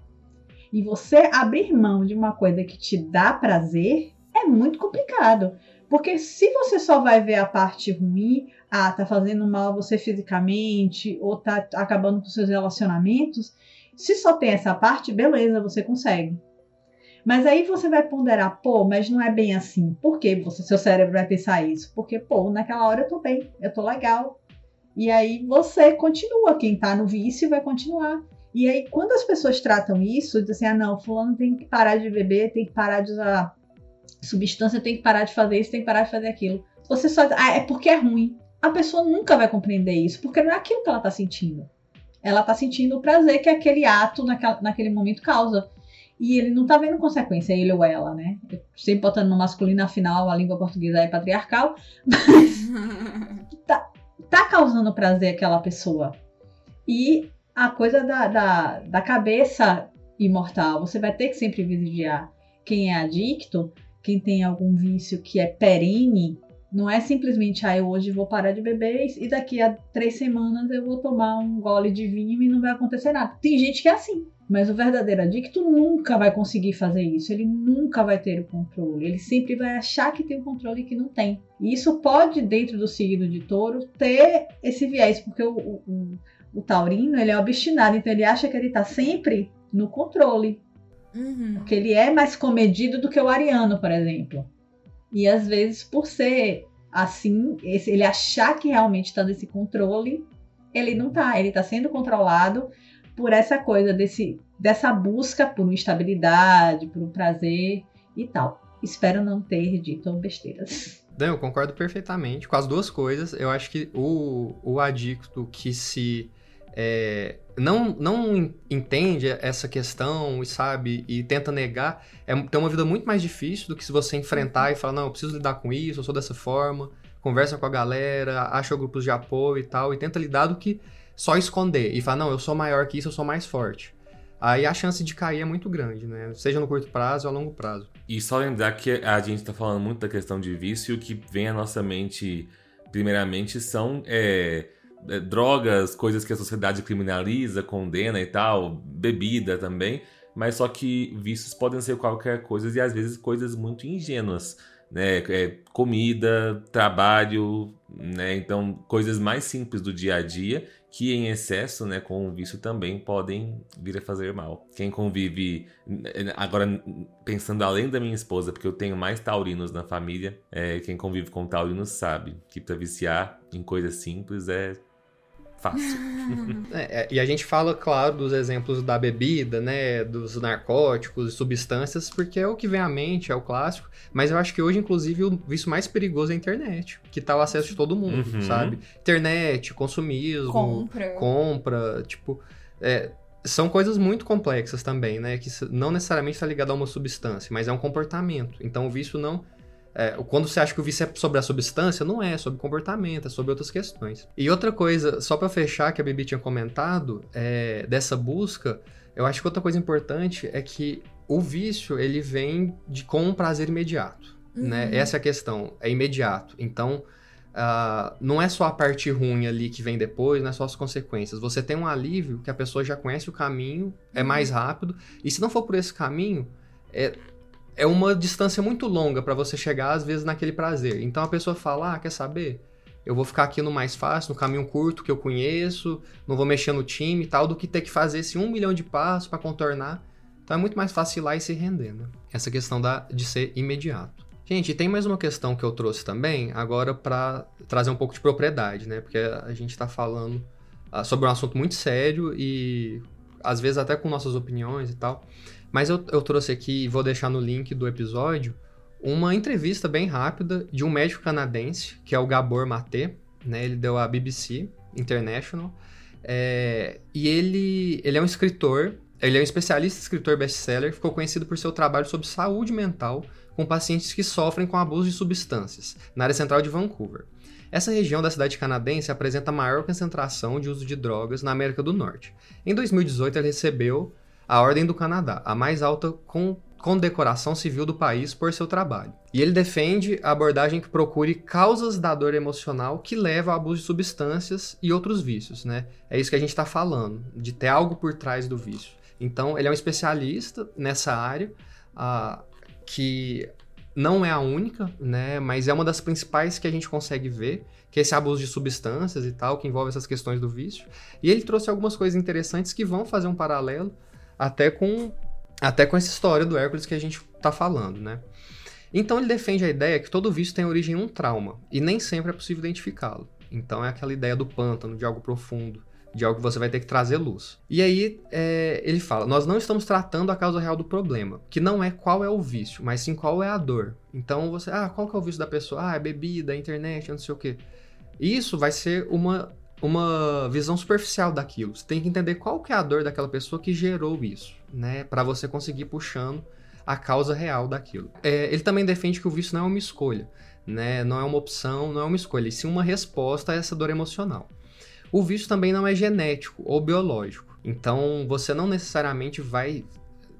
E você abrir mão de uma coisa que te dá prazer é muito complicado. Porque se você só vai ver a parte ruim, ah, tá fazendo mal a você fisicamente, ou tá acabando com seus relacionamentos, se só tem essa parte, beleza, você consegue. Mas aí você vai ponderar, pô, mas não é bem assim. Por que você, seu cérebro vai pensar isso? Porque, pô, naquela hora eu tô bem, eu tô legal. E aí você continua, quem tá no vício vai continuar. E aí, quando as pessoas tratam isso, dizem assim, ah, não, fulano tem que parar de beber, tem que parar de usar substância, tem que parar de fazer isso, tem que parar de fazer aquilo. Você só ah, é porque é ruim. A pessoa nunca vai compreender isso, porque não é aquilo que ela tá sentindo. Ela tá sentindo o prazer que aquele ato naquela, naquele momento causa. E ele não tá vendo consequência, ele ou ela, né? Eu sempre botando no masculino, afinal, a língua portuguesa é patriarcal, tá causando prazer àquela pessoa. E a coisa da, da, da cabeça imortal, você vai ter que sempre vigiar. Quem é adicto, quem tem algum vício que é perene, não é simplesmente, ah, eu hoje vou parar de beber e daqui a três semanas eu vou tomar um gole de vinho e não vai acontecer nada. Tem gente que é assim. Mas o verdadeiro adicto nunca vai conseguir fazer isso. Ele nunca vai ter o controle. Ele sempre vai achar que tem o controle e que não tem. E isso pode, dentro do signo de touro, ter esse viés, porque o, o, o taurino ele é obstinado, então ele acha que ele tá sempre no controle. Uhum. Porque ele é mais comedido do que o ariano, por exemplo. E às vezes, por ser assim, esse- ele achar que realmente está nesse controle, ele não tá. Ele tá sendo controlado por essa coisa desse, dessa busca por uma estabilidade, por um prazer e tal. Espero não ter dito besteiras. Não, eu concordo perfeitamente com as duas coisas. Eu acho que o, o adicto que se é, não, não en- entende essa questão e sabe e tenta negar é, tem uma vida muito mais difícil do que se você enfrentar e falar, não, eu preciso lidar com isso, eu sou dessa forma, conversa com a galera, acha grupos de apoio e tal, e tenta lidar do que só esconder e falar, não, eu sou maior que isso, eu sou mais forte. Aí a chance de cair é muito grande, né? Seja no curto prazo ou a longo prazo. E só lembrar que a gente tá falando muito da questão de vício, o que vem à nossa mente, primeiramente, são é, é, drogas, coisas que a sociedade criminaliza, condena e tal, bebida também, mas só que vícios podem ser qualquer coisa e às vezes coisas muito ingênuas, né? É, comida, trabalho, né? Então, coisas mais simples do dia a dia que em excesso, né, com o vício também podem vir a fazer mal. Quem convive, agora pensando além da minha esposa, porque eu tenho mais taurinos na família, é, quem convive com taurinos sabe que para viciar em coisas simples é fácil. É, é, e a gente fala, claro, dos exemplos da bebida, né, dos narcóticos, substâncias, porque é o que vem à mente, é o clássico. Mas eu acho que hoje, inclusive, o vício mais perigoso é a internet, que tá o acesso de todo mundo, Uhum. sabe? Internet, consumismo, Compra. compra, tipo, é, são coisas muito complexas também, né? Que não necessariamente está ligado a uma substância, mas é um comportamento. Então o vício não. É, quando você acha que o vício é sobre a substância, não é, é sobre comportamento, é sobre outras questões. E outra coisa, só pra fechar, que a Bibi tinha comentado, é, dessa busca, eu acho que outra coisa importante é que o vício, ele vem de, com um prazer imediato, né? Uhum. Essa é a questão, é imediato. Então, ah, não é só a parte ruim ali que vem depois, não é só as consequências. Você tem um alívio que a pessoa já conhece o caminho, é mais rápido, e se não for por esse caminho, é, é uma distância muito longa para você chegar, às vezes, naquele prazer. Então a pessoa fala: ah, quer saber? Eu vou ficar aqui no mais fácil, no caminho curto que eu conheço, não vou mexer no time e tal, do que ter que fazer esse um milhão de passos para contornar. Então é muito mais fácil ir lá e se render, né? Essa questão da, de ser imediato. Gente, tem mais uma questão que eu trouxe também, agora para trazer um pouco de propriedade, né? Porque a gente tá falando ah, sobre um assunto muito sério e às vezes até com nossas opiniões e tal. Mas eu, eu trouxe aqui, e vou deixar no link do episódio, uma entrevista bem rápida de um médico canadense, que é o Gabor Maté, né? Ele deu a BBC International. É, e ele, ele é um escritor, ele é um especialista escritor best-seller, ficou conhecido por seu trabalho sobre saúde mental com pacientes que sofrem com abuso de substâncias, na área central de Vancouver. Essa região da cidade canadense apresenta a maior concentração de uso de drogas na América do Norte. Em 2018, ele recebeu a Ordem do Canadá, a mais alta con- condecoração civil do país por seu trabalho. E ele defende a abordagem que procure causas da dor emocional que leva ao abuso de substâncias e outros vícios, né? É isso que a gente está falando, de ter algo por trás do vício. Então, ele é um especialista nessa área, ah, que não é a única, né? Mas é uma das principais que a gente consegue ver, que é esse abuso de substâncias e tal, que envolve essas questões do vício. E ele trouxe algumas coisas interessantes que vão fazer um paralelo até com até com essa história do Hércules que a gente tá falando, né? Então ele defende a ideia que todo vício tem origem em um trauma e nem sempre é possível identificá-lo. Então é aquela ideia do pântano, de algo profundo, de algo que você vai ter que trazer luz. E aí é, ele fala: nós não estamos tratando a causa real do problema, que não é qual é o vício, mas sim qual é a dor. Então você, ah, qual que é o vício da pessoa? Ah, é bebida, é internet, não sei o quê. Isso vai ser uma uma visão superficial daquilo. Você tem que entender qual que é a dor daquela pessoa que gerou isso, né? Para você conseguir puxando a causa real daquilo. É, ele também defende que o vício não é uma escolha, né? Não é uma opção, não é uma escolha, e sim uma resposta a essa dor emocional. O vício também não é genético ou biológico. Então, você não necessariamente vai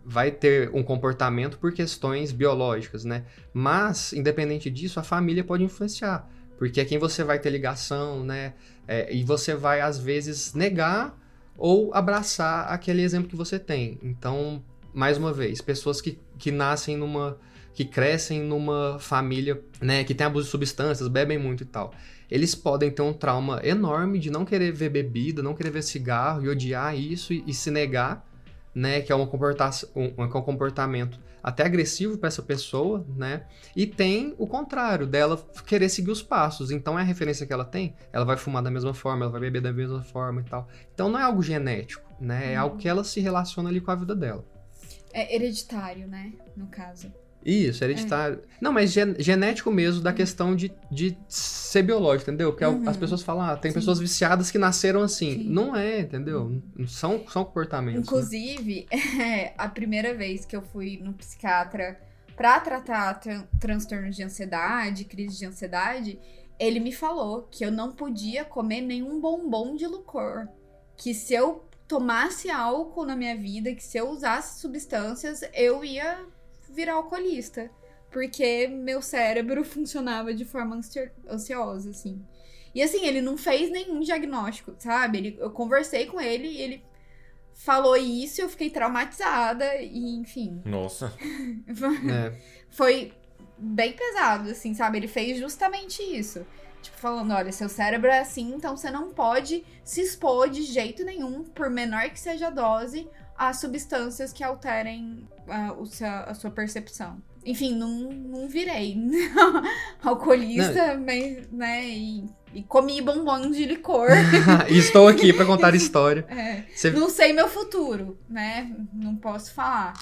vai ter um comportamento por questões biológicas, né? Mas, independente disso, a família pode influenciar, porque é quem você vai ter ligação, né? É, e você vai, às vezes, negar ou abraçar aquele exemplo que você tem. Então, mais uma vez, pessoas que, que nascem numa. que crescem numa família, né, que tem abuso de substâncias, bebem muito e tal. Eles podem ter um trauma enorme de não querer ver bebida, não querer ver cigarro e odiar isso e, e se negar, né, que é uma comportação, um, um comportamento até agressivo para essa pessoa, né? E tem o contrário, dela querer seguir os passos. Então é a referência que ela tem, ela vai fumar da mesma forma, ela vai beber da mesma forma e tal. Então não é algo genético, né? É algo que ela se relaciona ali com a vida dela. É hereditário, né? No caso. Isso, hereditário. Não, mas gen- genético mesmo, da questão de, de ser biológico, entendeu? Porque Uhum. as pessoas falam, ah, tem Sim. pessoas viciadas que nasceram assim. Sim. Não é, entendeu? São, são comportamentos. né? Inclusive, é, a primeira vez que eu fui no psiquiatra pra tratar tran transtornos de ansiedade, crise de ansiedade, ele me falou que eu não podia comer nenhum bombom de licor. Que se eu tomasse álcool na minha vida, que se eu usasse substâncias, eu ia virar alcoolista. Porque meu cérebro funcionava de forma ansi- ansiosa, assim. E assim, ele não fez nenhum diagnóstico, sabe? Ele, eu conversei com ele e ele falou isso, eu fiquei traumatizada e, enfim. Nossa. É. Foi bem pesado, assim, sabe? Ele fez justamente isso. Tipo, falando, olha, seu cérebro é assim, então você não pode se expor de jeito nenhum, por menor que seja a dose, a substâncias que alterem ah, o seu- a sua percepção. Enfim, não, não virei alcoolista, mas, né? E, e comi bombons de licor. Estou aqui pra contar a história. É. Você- Não sei meu futuro, né? Não posso falar.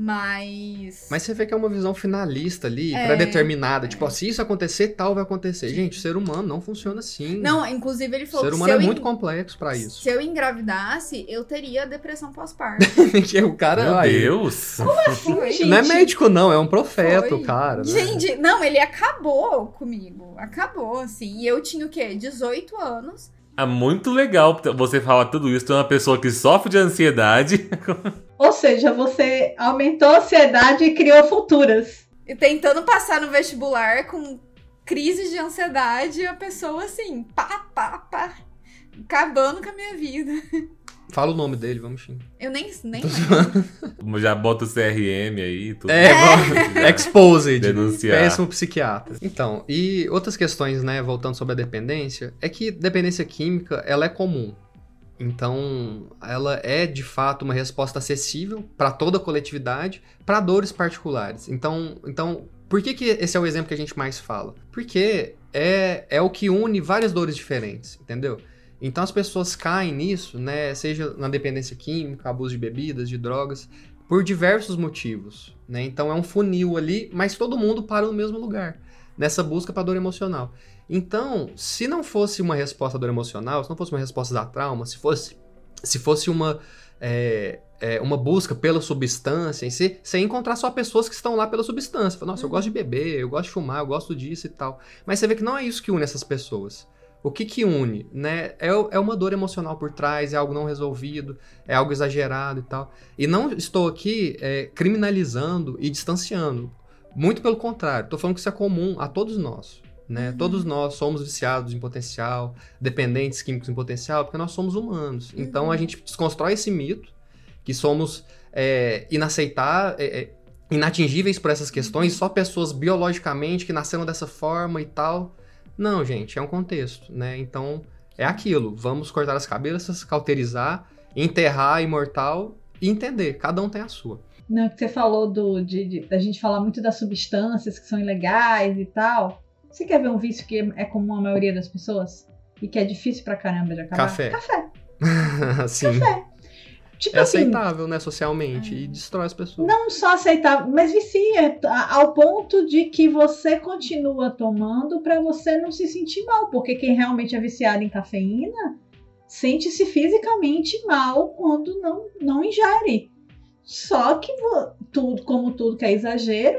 Mas. Mas você vê que é uma visão finalista ali, É. pré-determinada. Tipo, ó, se isso acontecer, tal vai acontecer. Gente, o ser humano não funciona assim. Não, inclusive ele o falou ser que humano se é muito en- complexo pra isso. se eu engravidasse, eu teria depressão pós-parto. que o cara. Meu aí, Deus. Foi. gente? Não é médico, não, é um profeta, Foi. o cara. né? Gente, não, ele acabou comigo. Acabou, assim. E eu tinha o quê? 18 anos. É muito legal você falar tudo isso. Tu é uma pessoa que sofre de ansiedade. Ou seja, você aumentou a ansiedade e criou futuras. E tentando passar no vestibular com crises de ansiedade. E a pessoa, assim, pá, pá, pá. Acabando com a minha vida. Fala o nome dele, vamos xingar. Eu nem, nem Já bota o CRM aí. Tudo. É, vamos- exposed. Denunciar. Péssimo psiquiatra. Então, e outras questões, né, voltando sobre a dependência, é que dependência química, ela é comum. Então, ela é de fato uma resposta acessível para toda a coletividade, para dores particulares. Então, então, por que, que esse é o exemplo que a gente mais fala? Porque é, é o que une várias dores diferentes, entendeu? Então as pessoas caem nisso, né? Seja na dependência química, abuso de bebidas, de drogas, por diversos motivos, né? Então é um funil ali, mas todo mundo para no mesmo lugar, nessa busca para dor emocional. Então, se não fosse uma resposta à dor emocional, se não fosse uma resposta a trauma, se fosse, se fosse uma, é, é, uma busca pela substância em si, você ia encontrar só pessoas que estão lá pela substância. Fala, Nossa, eu gosto de beber, eu gosto de fumar, eu gosto disso e tal. Mas você vê que não é isso que une essas pessoas. O que que une, né? É, é uma dor emocional por trás, é algo não resolvido, é algo exagerado e tal. E não estou aqui é, criminalizando e distanciando. Muito pelo contrário, estou falando que isso é comum a todos nós. Né? Todos nós somos viciados em potencial, dependentes químicos em potencial, porque nós somos humanos. Então a gente desconstrói esse mito que somos é, inaceitar, é, é, inatingíveis por essas questões, só pessoas biologicamente que nasceram dessa forma e tal. Não, gente, é um contexto, né? Então é aquilo. Vamos cortar as cabeças, cauterizar, enterrar a imortal e entender. Cada um tem a sua. Não, que você falou do, de, de- da gente falar muito das substâncias que são ilegais e tal. Você quer ver um vício que é comum à maioria das pessoas? E que é difícil pra caramba de acabar? Café. Café. Sim. Tipo É assim, aceitável, né, socialmente, e destrói as pessoas. não só aceitar, mas vicia a- ao ponto de que você continua tomando pra você não se sentir mal, porque quem realmente é viciado em cafeína sente-se fisicamente mal quando não, não ingere. Só que tudo, como tudo que é exagero,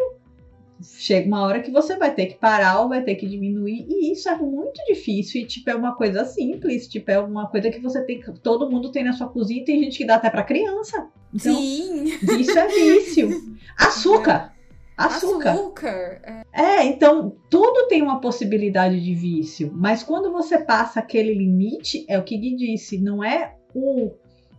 chega uma hora que você vai ter que parar ou vai ter que diminuir, e isso é muito difícil. E tipo, é uma coisa simples, tipo, é uma coisa que você tem que. Todo mundo tem na sua cozinha e tem gente que dá até pra criança. Então, Sim. Vício é vício. Açúcar. Açúcar. Açúcar. É. É, então tudo tem uma possibilidade de vício. Mas quando você passa aquele limite, é o que Gui disse, não é o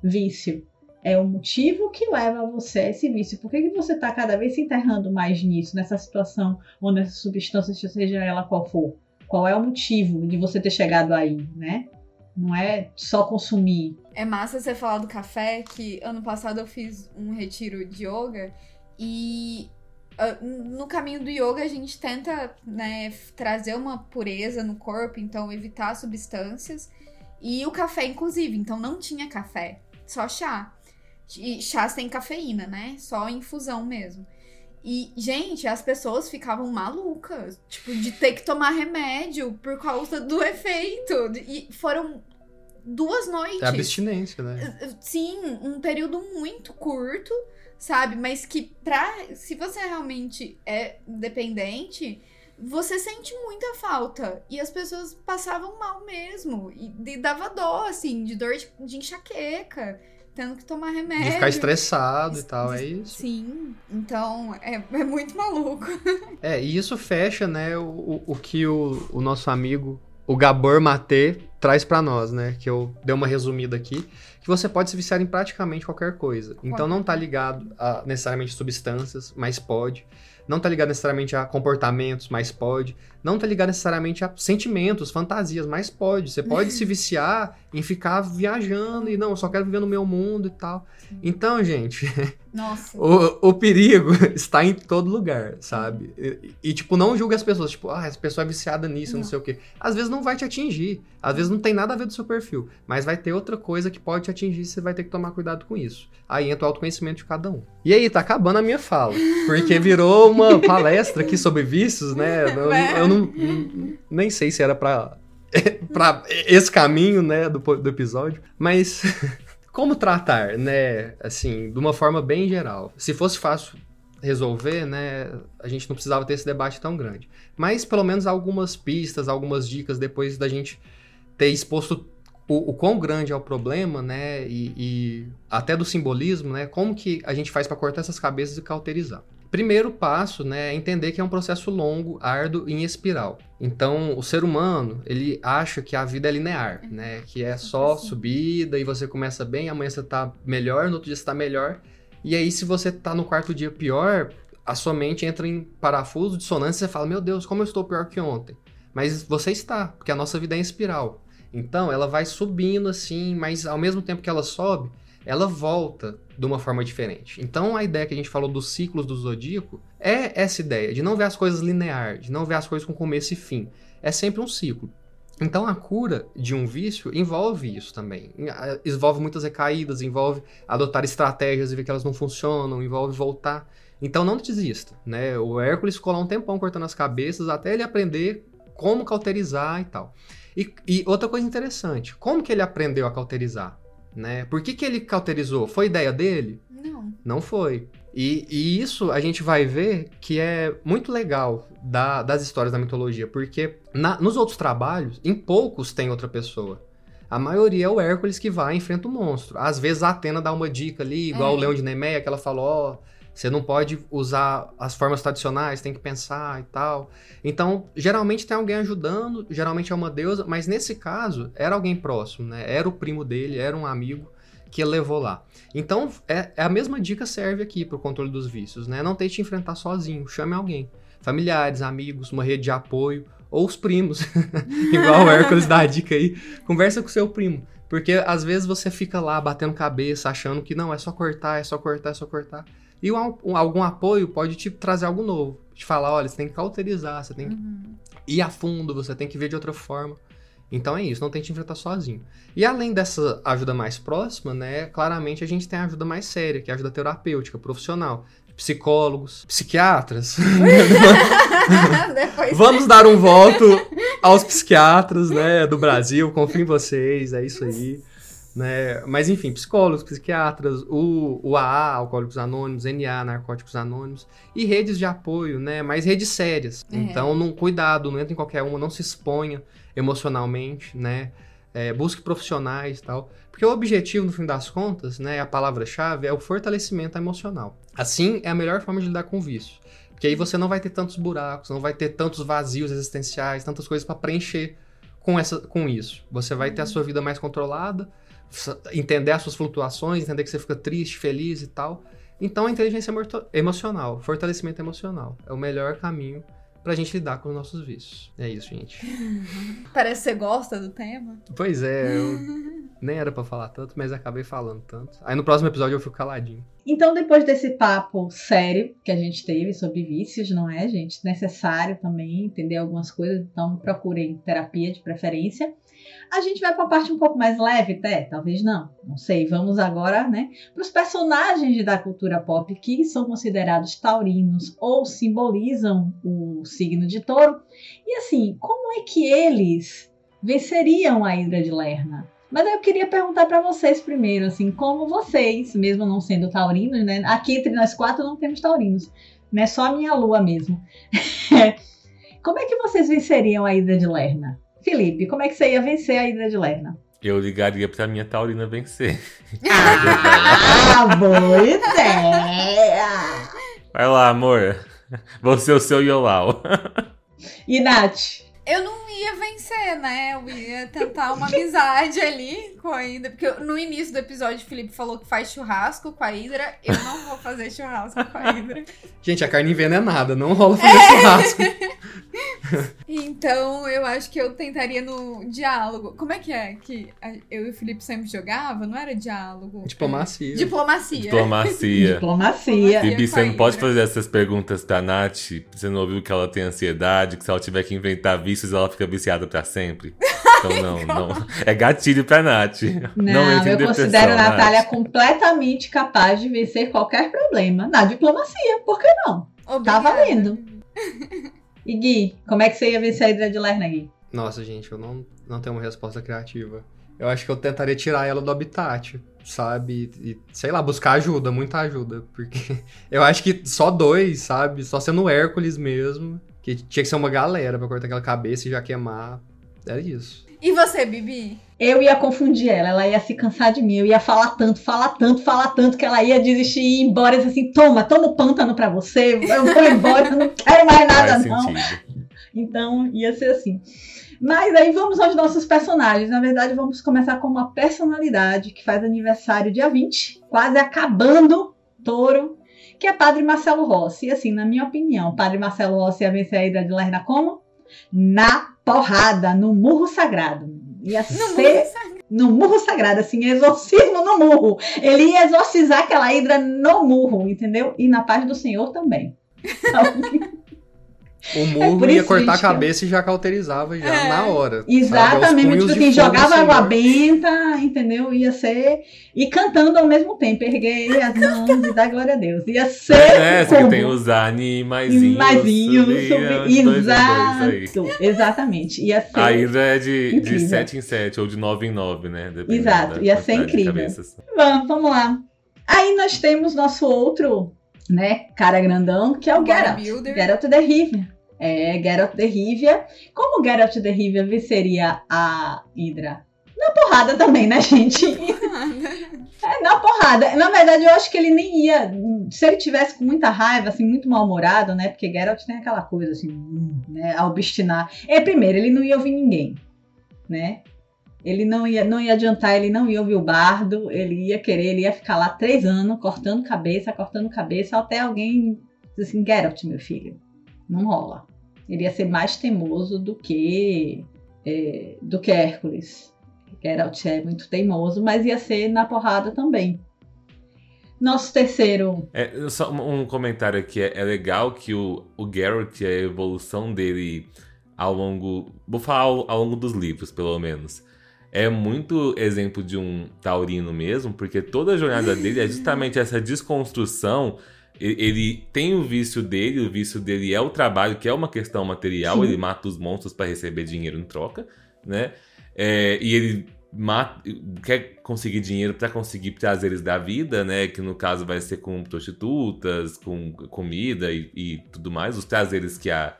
vício. É o motivo que leva você a esse vício. Por que, que você está cada vez se enterrando mais nisso, nessa situação ou nessa substância, seja ela qual for? Qual é o motivo de você ter chegado aí, né? Não é só consumir. É massa você falar do café, que ano passado eu fiz um retiro de yoga e ah, no caminho do yoga a gente tenta né, trazer uma pureza no corpo, então evitar substâncias. E o café, inclusive, então não tinha café, só chá. E chá sem cafeína, né? Só infusão mesmo. E, gente, as pessoas ficavam malucas, tipo, de ter que tomar remédio por causa do efeito. E foram duas noites. É abstinência, né? Sim, um período muito curto, sabe? Mas que pra. Se você realmente é dependente, você sente muita falta. E as pessoas passavam mal mesmo. E, e dava dó, assim, de dor de, de enxaqueca, tendo que tomar remédio. De ficar estressado e tal, é isso. Sim, então é, é muito maluco. É, e isso fecha, né, o, o- que o, o nosso amigo o Gabor Maté traz pra nós, né? Que eu dei uma resumida aqui. Que você pode se viciar em praticamente qualquer coisa. Então não tá ligado a necessariamente substâncias, mas pode. Não tá ligado necessariamente a comportamentos, mas pode. Não tá ligado necessariamente a sentimentos, fantasias, mas pode. Você pode se viciar em ficar viajando e não, eu só quero viver no meu mundo e tal. Então, gente, Nossa. o, o perigo está em todo lugar, sabe? E, e, tipo, não julgue as pessoas, tipo, ah, essa pessoa é viciada nisso, não. Não. sei o quê. Às vezes não vai te atingir, às vezes não tem nada a ver do seu perfil, mas vai ter outra coisa que pode te atingir e você vai ter que tomar cuidado com isso. Aí entra o autoconhecimento de cada um. E aí, tá acabando a minha fala, porque virou uma palestra aqui sobre vícios, né? Eu, eu não, nem sei se era pra, pra esse caminho, né, do, do episódio, mas... Como tratar, né? Assim, de uma forma bem geral. Se fosse fácil resolver, né? A gente não precisava ter esse debate tão grande. Mas pelo menos algumas pistas, algumas dicas depois da gente ter exposto o, o quão grande é o problema, né? E, e, até do simbolismo, né? Como que a gente faz para cortar essas cabeças e cauterizar? Primeiro passo, né, é entender que é um processo longo, árduo e em espiral. Então, o ser humano, ele acha que a vida é linear, né, que é só subida e você começa bem, amanhã você tá melhor, no outro dia você tá melhor. E aí, se você tá no quarto dia pior, a sua mente entra em parafuso, dissonância, e você fala, meu Deus, como eu estou pior que ontem? Mas você está, porque a nossa vida é em espiral. Então, ela vai subindo assim, mas ao mesmo tempo que ela sobe, ela volta de uma forma diferente. Então a ideia que a gente falou dos ciclos do zodíaco é essa ideia de não ver as coisas linear, de não ver as coisas com começo e fim. É sempre um ciclo. Então a cura de um vício envolve isso também. Envolve muitas recaídas, envolve adotar estratégias e ver que elas não funcionam, envolve voltar. Então não desista, né? O Hércules ficou lá um tempão cortando as cabeças até ele aprender como cauterizar e tal. E, e outra coisa interessante, como que ele aprendeu a cauterizar? Né? Por que, que ele cauterizou? Foi ideia dele? Não. Não foi. E, e, isso a gente vai ver que é muito legal da, das histórias da mitologia, porque na, nos outros trabalhos, em poucos tem outra pessoa. A maioria é o Hércules que vai e enfrenta o monstro. Às vezes a Atena dá uma dica ali, igual É. o Leão de Nemeia, que ela falou, ó, você não pode usar as formas tradicionais, tem que pensar e tal. Então, geralmente tem alguém ajudando, geralmente é uma deusa, mas nesse caso, era alguém próximo, né? Era o primo dele, era um amigo que levou lá. Então, é, é a mesma dica serve aqui pro controle dos vícios, né? Não tente enfrentar sozinho, chame alguém. Familiares, amigos, uma rede de apoio, ou os primos. Igual o Hércules dá a dica aí. Conversa com seu primo. Porque às vezes você fica lá batendo cabeça, achando que não, é só cortar, é só cortar, é só cortar. E um- um- algum apoio pode te trazer algo novo. Te falar, olha, você tem que cauterizar, você tem que ir a fundo, você tem que ver de outra forma. Então é isso, não tente enfrentar sozinho. E além dessa ajuda mais próxima, né, claramente a gente tem a ajuda mais séria, que é a ajuda terapêutica, profissional. Psicólogos, psiquiatras. Vamos dar um voto aos psiquiatras, né, do Brasil. Confio em vocês, é isso aí. Né? Mas enfim, psicólogos, psiquiatras, o, o AA, Alcoólicos Anônimos, NA, Narcóticos Anônimos, e redes de apoio, né? Mas redes sérias. É. Então, não, cuidado, não entre em qualquer uma, não se exponha emocionalmente, né? É, busque profissionais e tal. Porque o objetivo, no fim das contas, né, a palavra-chave é o fortalecimento emocional. Assim, é a melhor forma de lidar com o vício. Porque aí você não vai ter tantos buracos, não vai ter tantos vazios existenciais, tantas coisas para preencher com, essa, com isso. Você vai ter a sua vida mais controlada, entender as suas flutuações, entender que você fica triste, feliz e tal. Então, a inteligência emocional, fortalecimento emocional, é o melhor caminho pra gente lidar com os nossos vícios. É isso, gente. Parece que você gosta do tema. Pois é, eu nem era pra falar tanto, mas acabei falando tanto. Aí no próximo episódio eu fico caladinho. Então, depois desse papo sério que a gente teve sobre vícios, não é, gente? Necessário também entender algumas coisas, então procurem terapia de preferência. A gente vai para a parte um pouco mais leve, até, talvez não, não sei. Vamos agora, né, para os personagens da cultura pop que são considerados taurinos ou simbolizam o signo de touro. E assim, como é que eles venceriam a Hidra de Lerna? Mas eu queria perguntar para vocês primeiro, assim, como vocês, mesmo não sendo taurinos, né? Aqui entre nós quatro não temos taurinos, né? Só a minha lua mesmo. como é que vocês venceriam a Hidra de Lerna? Felipe, como é que você ia vencer a Hidra de Lerna? Eu ligaria pra minha Taurina vencer. Ah, boa ideia! Vai lá, amor. Você é o seu Yolau. E Nath? Eu não ia vencer, né? Eu ia tentar uma amizade ali com a Hydra. Porque no início do episódio o Felipe falou que faz churrasco com a Hydra. Eu não vou fazer churrasco com a Hydra. Gente, a carne envenenada, não rola fazer churrasco. Então eu acho que eu tentaria no diálogo. Como é que é que eu e o Felipe sempre jogava? Não era diálogo. Diplomacia. Diplomacia. Diplomacia. Diplomacia. Bibi, você não pode fazer essas perguntas pra Nath. Você não ouviu que ela tem ansiedade, que se ela tiver que inventar vícios, ela fica viciada pra sempre. Então não, não. É gatilho pra Nath. Não, em eu considero a Nath. Natália completamente capaz de vencer qualquer problema na diplomacia. Por que não? Tá Obrigada. valendo. E Gui, como é que você ia vencer a Hidra de Lerna, Gui? Nossa, gente, eu não, não tenho uma resposta criativa. Eu acho que eu tentaria tirar ela do habitat, sabe? E, sei lá, buscar ajuda, muita ajuda. Porque eu acho que só dois, sabe? Só sendo o Hércules mesmo. Que tinha que ser uma galera pra cortar aquela cabeça e já queimar. Era isso. E você, Bibi? Eu ia confundir ela, ela ia se cansar de mim, eu ia falar tanto, falar tanto, falar tanto que ela ia desistir e ir embora e dizer assim: toma, toma o pântano pra você, eu vou embora, eu não quero mais nada, Faz não. sentido. Então ia ser assim. Mas aí vamos aos nossos personagens. Na verdade, vamos começar com uma personalidade que faz aniversário dia 20, quase acabando touro, que é Padre Marcelo Rossi. E assim, na minha opinião, Padre Marcelo Rossi ia vencer a Hidra de Lerna como? Na porrada, no murro sagrado. Ia Não ser no murro sagrado, assim, exorcismo no murro. Ele ia exorcizar aquela hidra no murro, entendeu? E na paz do Senhor também. Então, O murro por ia cortar a cabeça e já cauterizava já É. na hora. Exatamente, tipo assim, jogava água Senhor. benta, entendeu? Ia ser. E cantando ao mesmo tempo, erguei as mãos e dá glória a Deus. Ia ser. É, que tem os animaizinhos. Maisinho, subir, sobre... é, dois a dois aí. Exato. Exatamente. Ia ser. A Hydra é de, de Incrível. 7 em 7 ou de 9 em 9, né? Dependendo Exato, ia ser incrível. Vamos, vamos lá. Aí nós temos nosso outro, né, cara grandão, que é o Geralt. Geralt de Rivia. É, Geralt de Rivia. Como Geralt de Rivia venceria a Hydra? Na porrada também, né, gente? É, na porrada. Na verdade, eu acho que ele nem ia. Se ele tivesse com muita raiva, assim, muito mal-humorado, né? Porque Geralt tem aquela coisa, assim, hum, né? A obstinar. É, primeiro, ele não ia ouvir ninguém, né? Ele não ia, não ia adiantar, ele não ia ouvir o bardo, ele ia querer, ele ia ficar lá três anos, cortando cabeça, cortando cabeça, até alguém dizer assim, Geralt, meu filho, não rola. Ele ia ser mais teimoso do que é, do que Hércules. Geralt é muito teimoso, mas ia ser na porrada também. Nosso terceiro. É, só um comentário aqui. É, é legal que o, o Geralt, a evolução dele ao longo. Vou falar ao, ao longo dos livros, pelo menos. É muito exemplo de um taurino mesmo, porque toda a jornada dele é justamente essa desconstrução. Ele tem o vício dele, o vício dele é o trabalho, que é uma questão material, Sim. ele mata os monstros para receber dinheiro em troca, né? É, e ele mata, quer conseguir dinheiro para conseguir prazeres da vida, né? Que no caso vai ser com prostitutas, com comida e, e tudo mais, os prazeres que, a,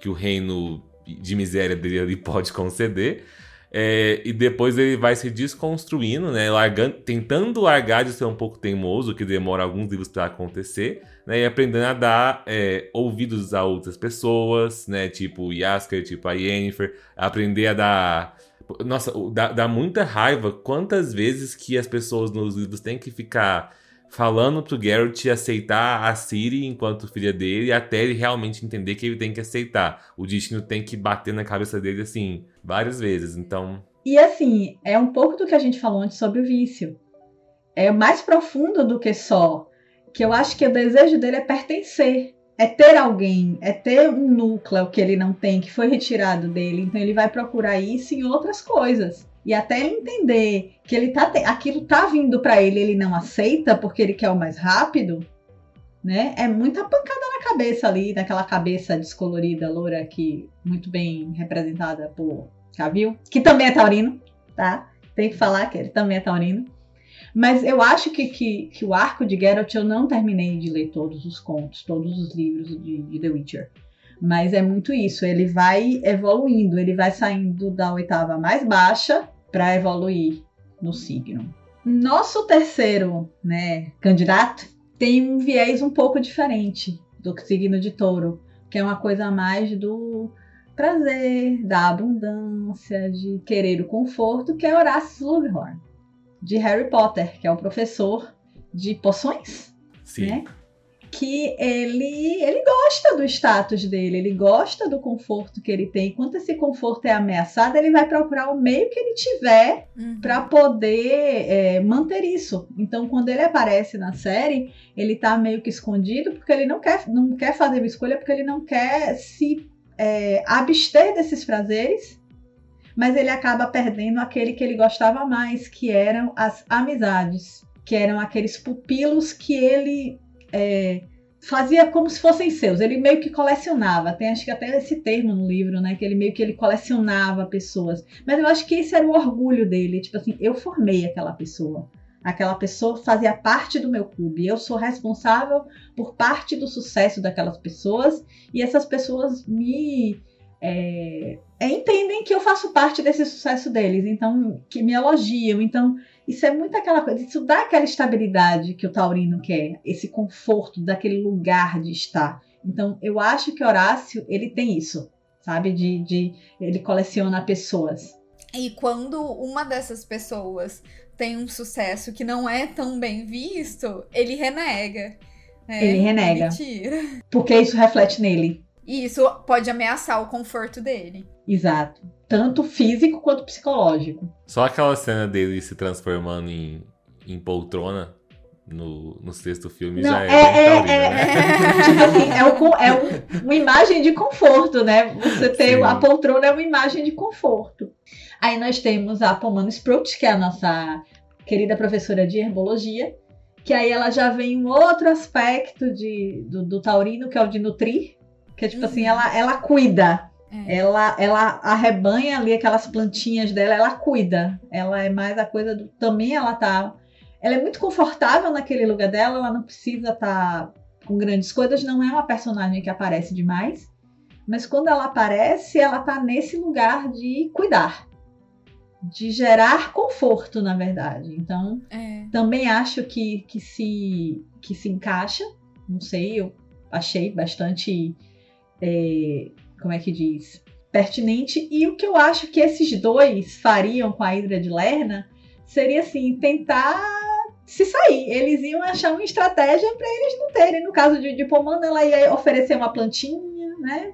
que o reino de miséria dele pode conceder. É, e depois ele vai se desconstruindo, né? Largando, tentando largar de ser um pouco teimoso, que demora alguns livros para acontecer, né? E aprendendo a dar é, ouvidos a outras pessoas, né? Tipo o Yasker, tipo a Yennefer, aprender a dar nossa, dá, dá muita raiva quantas vezes que as pessoas nos livros têm que ficar falando pro Geralt aceitar a Ciri enquanto filha dele, até ele realmente entender que ele tem que aceitar. O destino tem que bater na cabeça dele, assim, várias vezes. Então, E assim, é um pouco do que a gente falou antes sobre o vício. É mais profundo do que só. Que eu acho que o desejo dele é pertencer. É ter alguém, é ter um núcleo que ele não tem, que foi retirado dele. Então ele vai procurar isso em outras coisas. E até ele entender que ele tá te- aquilo tá vindo pra ele, ele não aceita porque ele quer o mais rápido, né? É muita pancada na cabeça ali, naquela cabeça descolorida, loura, que muito bem representada por Cavill, que também é taurino, tá? Tem que falar que ele também é taurino. Mas eu acho que, que, que o arco de Geralt eu não terminei de ler todos os contos, todos os livros de, de The Witcher. Mas é muito isso, ele vai evoluindo, ele vai saindo da oitava mais baixa para evoluir no signo. Nosso terceiro né, candidato tem um viés um pouco diferente do signo de touro, que é uma coisa mais do prazer, da abundância, de querer o conforto, que é Horace Slughorn, de Harry Potter, que é o professor de poções, Sim. né? Que ele, ele gosta do status dele, ele gosta do conforto que ele tem. Enquanto esse conforto é ameaçado, ele vai procurar o meio que ele tiver Uhum. para poder é, manter isso. Então, quando ele aparece na série, ele tá meio que escondido porque ele não quer, não quer fazer uma escolha, porque ele não quer se é, abster desses prazeres, mas ele acaba perdendo aquele que ele gostava mais, que eram as amizades, que eram aqueles pupilos que ele é, fazia como se fossem seus. Ele meio que colecionava. Tem acho que até esse termo no livro, né? Que ele meio que ele colecionava pessoas. Mas eu acho que esse era o orgulho dele. Tipo assim, eu formei aquela pessoa. Aquela pessoa fazia parte do meu clube. Eu sou responsável por parte do sucesso daquelas pessoas. E essas pessoas me é, entendem que eu faço parte desse sucesso deles. Então, que me elogiam. Então, isso é muito aquela coisa. Isso dá aquela estabilidade que o Taurino quer. Esse conforto daquele lugar de estar. Então, eu acho que Horácio, ele tem isso. Sabe? De, de ele coleciona pessoas. E quando uma dessas pessoas tem um sucesso que não é tão bem visto, ele renega. né? Ele renega. Ele tira. Porque isso reflete nele. E isso pode ameaçar o conforto dele. Exato. Tanto físico quanto psicológico. Só aquela cena dele se transformando em, em poltrona no, no sexto filme Não, já é, é- bem é- taurino, é- né? tipo assim, é, o é um- uma imagem de conforto, né? Você ter Sim. a poltrona é uma imagem de conforto. Aí nós temos a Pomona Sprout, que é a nossa querida professora de herbologia, que aí ela já vem um outro aspecto de, do, do taurino, que é o de nutrir, que é tipo assim, ela, ela cuida, É. ela, ela arrebanha ali aquelas plantinhas dela, ela cuida. Ela é mais a coisa do. Também ela tá. Ela é muito confortável naquele lugar dela, ela não precisa estar com grandes coisas, não é uma personagem que aparece demais. Mas quando ela aparece, ela tá nesse lugar de cuidar. De gerar conforto, na verdade. Então, É. também acho que, que, se, que se encaixa. Não sei, eu achei bastante. é, como é que diz? Pertinente. E o que eu acho que esses dois fariam com a Hidra de Lerna seria assim: tentar se sair. Eles iam achar uma estratégia para eles não terem. No caso de, de Pomana, ela ia oferecer uma plantinha, né?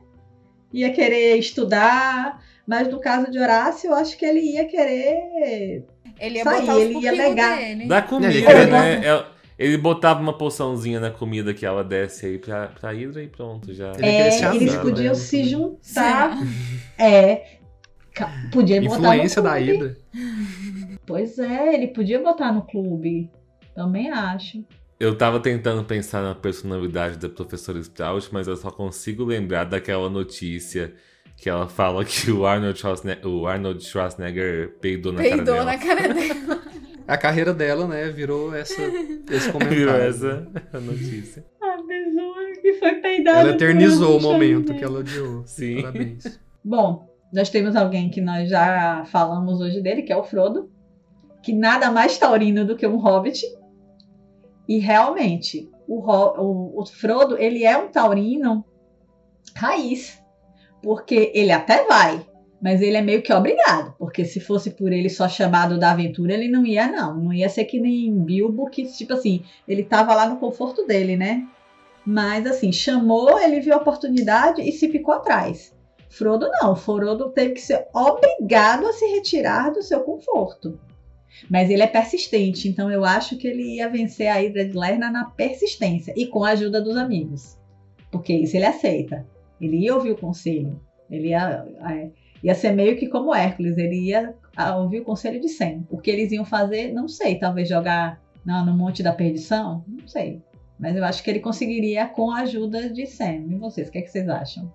Ia querer estudar. Mas no caso de Horácio, eu acho que ele ia querer Ele ia Sair, botar ele ia negar. dele. Da comida, queria- né? É- Ele botava uma poçãozinha na comida que ela desce aí pra, pra Hydra e pronto, já. É, eles amado, podiam né? se juntar. É. ca- Podia botar Influência no da clube. Hydra. Pois é, ele podia botar no clube. Também acho. Eu tava tentando pensar na personalidade da professora Sprout, mas eu só consigo lembrar daquela notícia que ela fala que o Arnold Schwarzenegger, o Arnold Schwarzenegger peidou na cara Peidou dela. na cara dela. A carreira dela, né, virou essa, esse comentário. Virou essa a notícia. A pessoa que foi peidada. Ela eternizou o momento que ela odiou. Sim. Parabéns. Bom, nós temos alguém que nós já falamos hoje dele, que é o Frodo. Que nada mais taurino do que um hobbit. E realmente, o, o- o Frodo, ele é um taurino raiz. Porque ele até vai, mas ele é meio que obrigado. Porque se fosse por ele só chamado da aventura, ele não ia, não. Não ia ser que nem Bilbo, que, tipo assim, ele tava lá no conforto dele, né? Mas, assim, chamou, ele viu a oportunidade e se ficou atrás. Frodo não. Frodo teve que ser obrigado a se retirar do seu conforto. Mas ele é persistente, então eu acho que ele ia vencer a Hidra de Lerna na persistência e com a ajuda dos amigos. Porque isso ele aceita. Ele ia ouvir o conselho. Ele ia, é, ia ser meio que como Hércules. Ele ia ouvir o conselho de Sam. O que eles iam fazer, não sei. Talvez jogar não, no Monte da Perdição? Não sei. Mas eu acho que ele conseguiria com a ajuda de Sam. E vocês, o que, é que vocês acham?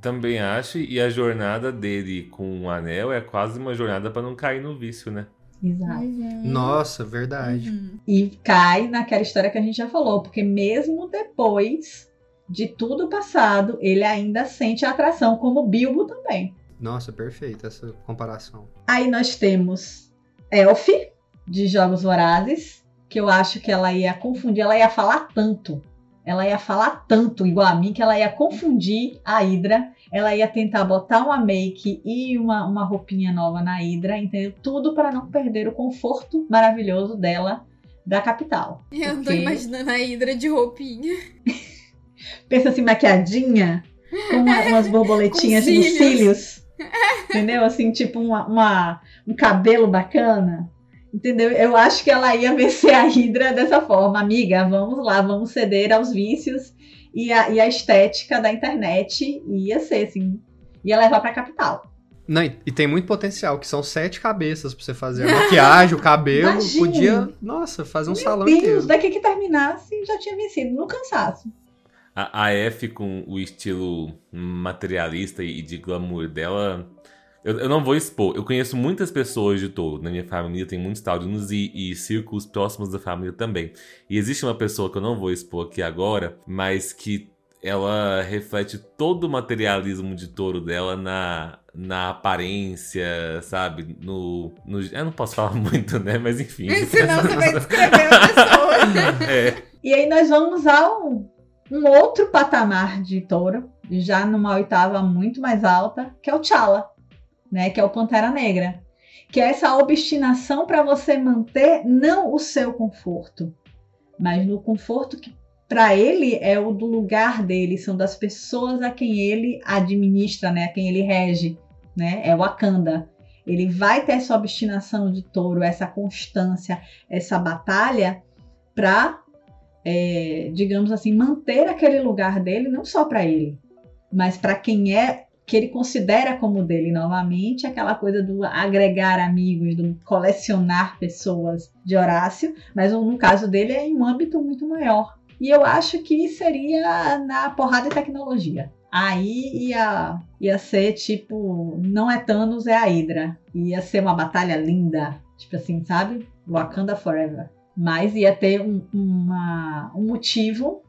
Também acho, e a jornada dele com o anel é quase uma jornada pra não cair no vício, né? Exato. Nossa, verdade. Uhum. E cai naquela história que a gente já falou, porque mesmo depois de tudo passado, ele ainda sente a atração, como Bilbo também. Nossa, perfeita essa comparação. Aí nós temos Elf, de Jogos Vorazes, que eu acho que ela ia confundir, ela ia falar tanto ela ia falar tanto igual a mim que ela ia confundir a Hydra. Ela ia tentar botar uma make e uma, uma roupinha nova na Hydra, entendeu? Tudo para não perder o conforto maravilhoso dela da capital. Eu tô Porque- imaginando a Hidra de roupinha. Pensa assim, maquiadinha, com uma- umas borboletinhas Com nos cílios. cílios. Entendeu? Assim, tipo uma, uma- um cabelo bacana. Entendeu? Eu acho que ela ia vencer a Hydra dessa forma. Amiga, vamos lá, vamos ceder aos vícios e a, e a estética da internet. Ia ser, assim, ia levar pra capital. Não, e, e tem muito potencial, que são sete cabeças pra você fazer. A maquiagem, o cabelo, Imagina. podia, nossa, fazer um Meu salão Deus, inteiro. daqui que terminasse, já tinha vencido, no cansaço. A, a F com o estilo materialista e de glamour dela. Eu, eu não vou expor. Eu conheço muitas pessoas de touro. Na minha família tem muitos taurinos e, e círculos próximos da família também. E existe uma pessoa que eu não vou expor aqui agora, mas que ela reflete todo o materialismo de touro dela na, na aparência, sabe? No, no. Eu não posso falar muito, né? Mas enfim. Senão você vai descrever a pessoa. É. E aí nós vamos a um, outro patamar de touro, já numa oitava muito mais alta, que é o Chala, né? Que é o Pantera Negra. Que é essa obstinação para você manter não o seu conforto, mas no conforto que para ele é o do lugar dele, são das pessoas a quem ele administra, né? A quem ele rege, né? É o Wakanda. Ele vai ter essa obstinação de touro, essa constância, essa batalha para é, digamos assim, manter aquele lugar dele, não só para ele, mas para quem é que ele considera como dele novamente, aquela coisa do agregar amigos, do colecionar pessoas de Horácio, mas no caso dele é em um âmbito muito maior. E eu acho que seria na porrada e tecnologia. Aí ia, ia ser tipo, não é Thanos, é a Hydra. Ia ser uma batalha linda, tipo assim, sabe? Wakanda Forever mas ia ter um, uma- um motivo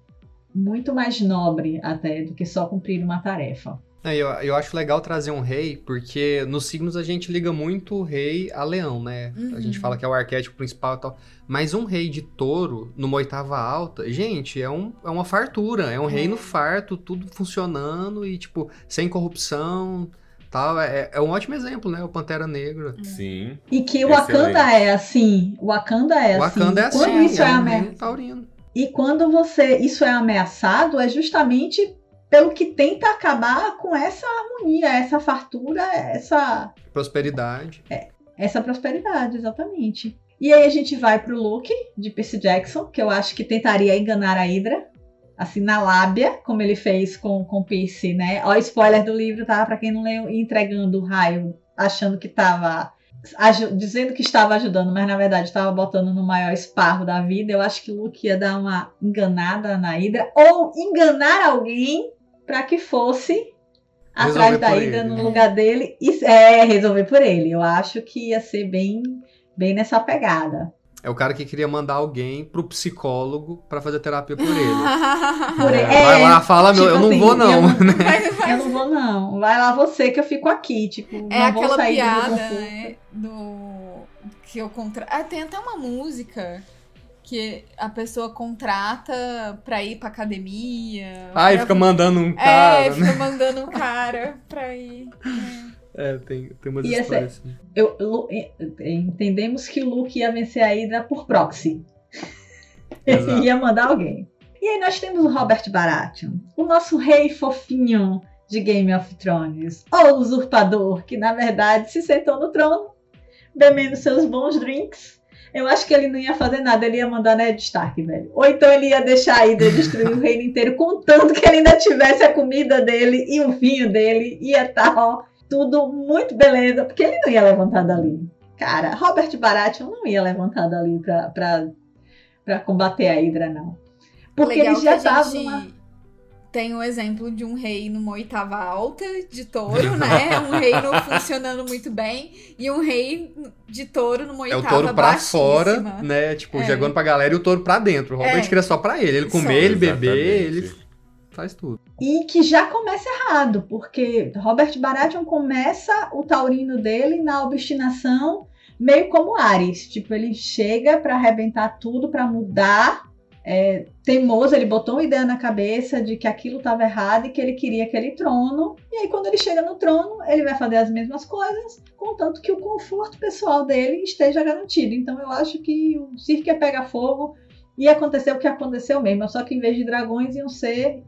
muito mais nobre até do que só cumprir uma tarefa. É, eu, eu acho legal trazer um rei, porque nos signos a gente liga muito o rei a leão, né? A Uhum. gente fala que é o arquétipo principal e tal. Mas um rei de touro, numa oitava alta, gente, é, um, é uma fartura. É um reino farto, tudo funcionando e, tipo, sem corrupção tal. É, é um ótimo exemplo, né? O Pantera Negra. Sim. E que o. Wakanda é assim. O Wakanda é o assim. Wakanda é assim, Quando isso é, é ame- reino taurino. E quando você isso é ameaçado, é justamente pelo que tenta acabar com essa harmonia, essa fartura, essa Prosperidade. essa prosperidade, exatamente. E aí a gente vai pro look de Percy Jackson, que eu acho que tentaria enganar a Hydra, assim, na lábia, como ele fez com, com Percy, né? Ó, spoiler do livro, tá? Pra quem não leu, entregando o raio, achando que tava. dizendo que estava ajudando, mas na verdade estava botando no maior esparro da vida. Eu acho que o Luke ia dar uma enganada na Hydra, ou enganar alguém para que fosse atrás Resolver da Hydra no lugar dele e é, resolver por ele. Eu acho que ia ser bem, bem nessa pegada. É o cara que queria mandar alguém pro psicólogo pra fazer terapia por ele. Por ele. Vai É, lá, fala, meu, tipo eu não assim, vou não. eu não- Mas- Eu não vou, não. Vai lá você que eu fico aqui. Tipo, É não vou aquela sair do piada, conforto. né? Do. Que eu contra... Ah, tem até uma música que a pessoa contrata pra ir pra academia. Aí pra- fica mandando um É, cara, né? fica mandando um cara pra ir. É, tem, tem umas E essa- histórias assim. Eu- entendemos que o Luke ia vencer a Hydra por proxy. Ele ia mandar alguém. E aí nós temos o Robert Baratheon, o nosso rei fofinho de Game of Thrones, o usurpador, que na verdade se sentou no trono, bebendo seus bons drinks. Eu acho que ele não ia fazer nada, ele ia mandar Ned Stark, velho. Ou então ele ia deixar a Hydra destruir o reino inteiro, contanto que ele ainda tivesse a comida dele e o vinho dele, ia estar, ó, tudo muito beleza, porque ele não ia levantar dali. Cara, Robert Baratheon não ia levantar dali pra, pra, pra combater a Hydra, não. Porque Legal ele já tava gente numa... tem o exemplo de um rei numa oitava alta de touro, né? Um reino funcionando muito bem. E um rei de touro numa É oitava o touro pra baixíssima. fora, né? Tipo, É. jogando pra galera e o touro pra dentro. O Robert É. queria só pra ele. Ele Só. comer, ele beber, Exatamente. ele faz tudo. E que já começa errado, porque Robert Baratheon começa o taurino dele na obstinação, meio como Ares. Tipo, ele chega pra arrebentar tudo, pra mudar é, teimoso, ele botou uma ideia na cabeça de que aquilo estava errado e que ele queria aquele trono. E aí, quando ele chega no trono, ele vai fazer as mesmas coisas, contanto que o conforto pessoal dele esteja garantido. Então, eu acho que o circo ia pegar fogo e acontecer o que aconteceu mesmo, só que em vez de dragões iam ser,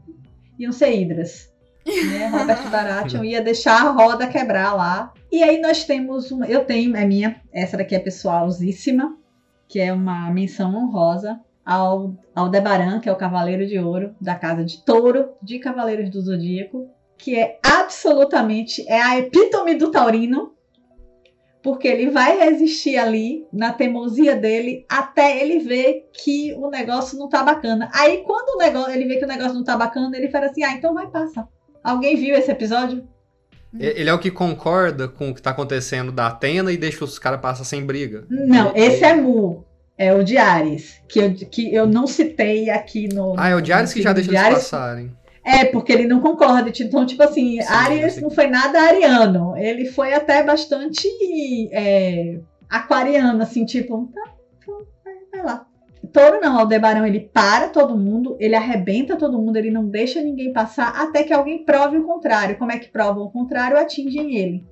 iam ser hidras. Né? Robert Baratheon ia deixar a roda quebrar lá. E aí nós temos uma, eu tenho, é minha, essa daqui é pessoalzíssima, que é uma menção honrosa ao Aldebaran, que é o Cavaleiro de Ouro da Casa de Touro de Cavaleiros do Zodíaco, que é absolutamente é a epítome do taurino, porque ele vai resistir ali na teimosia dele até ele ver que o negócio não tá bacana. Aí quando o negócio, ele vê que o negócio não tá bacana, ele fala assim: "Ah, então vai passar". Alguém viu esse episódio? Ele é o que concorda com o que tá acontecendo da Atena e deixa os caras passar sem briga. Não, esse é Mu. É o de Ares, que eu, que eu não citei aqui no. Ah, é o de Ares que já deixa eles passarem. É, porque ele não concorda. Então, tipo assim, Sim, Ares não foi nada ariano. Ele foi até bastante é, aquariano, assim, tipo, tá, vai, vai lá. Touro não, Aldebarão, ele para todo mundo, ele arrebenta todo mundo, ele não deixa ninguém passar até que alguém prove o contrário. Como é que prova o contrário? Atingem ele.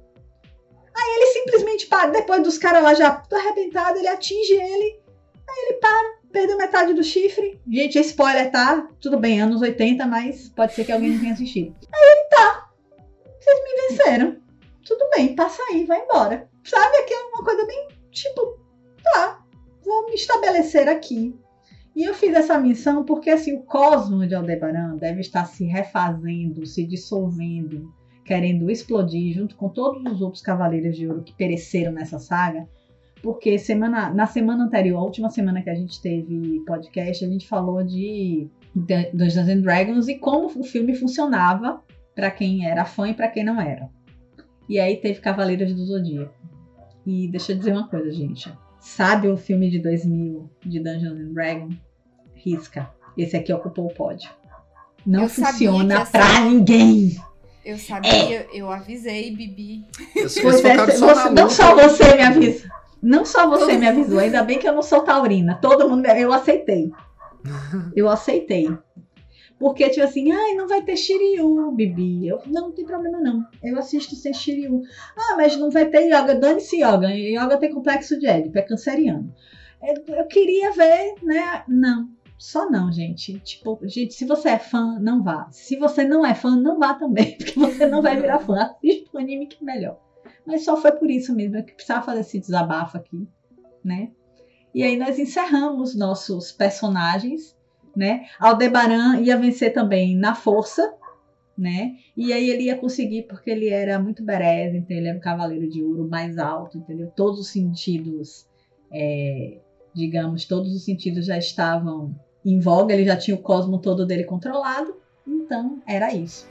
Aí ele simplesmente para, depois dos caras lá já tudo arrebentado, ele atinge ele Aí ele para, perdeu metade do chifre. Gente, spoiler, tá? Tudo bem, anos 80, mas pode ser que alguém não tenha assistido. Aí ele tá. Vocês me venceram. Tudo bem, passa aí, vai embora. Sabe? Aqui é uma coisa bem tipo, tá, vou me estabelecer aqui. E eu fiz essa missão porque assim, o cosmo de Aldebaran deve estar se refazendo, se dissolvendo, querendo explodir junto com todos os outros cavaleiros de ouro que pereceram nessa saga porque semana, na semana anterior, a última semana que a gente teve podcast, a gente falou de Dungeons and Dragons e como o filme funcionava para quem era fã e para quem não era. E aí teve Cavaleiros do Zodíaco. E deixa eu dizer uma coisa, gente. Sabe o filme de 2000 de Dungeons and Dragons? Risca. Esse aqui ocupou o pódio. Não Eu funciona pra ninguém. Eu sabia, eu avisei, Bibi. Eu sou, eu sou é, você- não só você me avisa. Não só você me avisou, ainda bem que eu não sou taurina. Todo mundo, me- eu aceitei. Eu aceitei. Porque, tipo assim, ai, não vai ter Shiryu, Bibi. Eu, não, não tem problema não. Eu assisto sem Shiryu. Ah, mas não vai ter Yoga. Dane-se Yoga. Yoga tem complexo de Édipo, é canceriano. Eu, eu queria ver, né? Não. Só não, gente. Tipo, gente, se você é fã, não vá. Se você não é fã, não vá também. Porque você não vai virar fã. Assista o anime que é melhor. Mas só foi por isso mesmo que precisava fazer esse desabafo aqui, né? E aí nós encerramos nossos personagens, né? Aldebaran ia vencer também na força, né? E aí ele ia conseguir porque ele era muito berez, então ele era um cavaleiro de ouro mais alto, entendeu? Todos os sentidos, é, digamos, todos os sentidos já estavam em voga, ele já tinha o cosmo todo dele controlado, então era isso.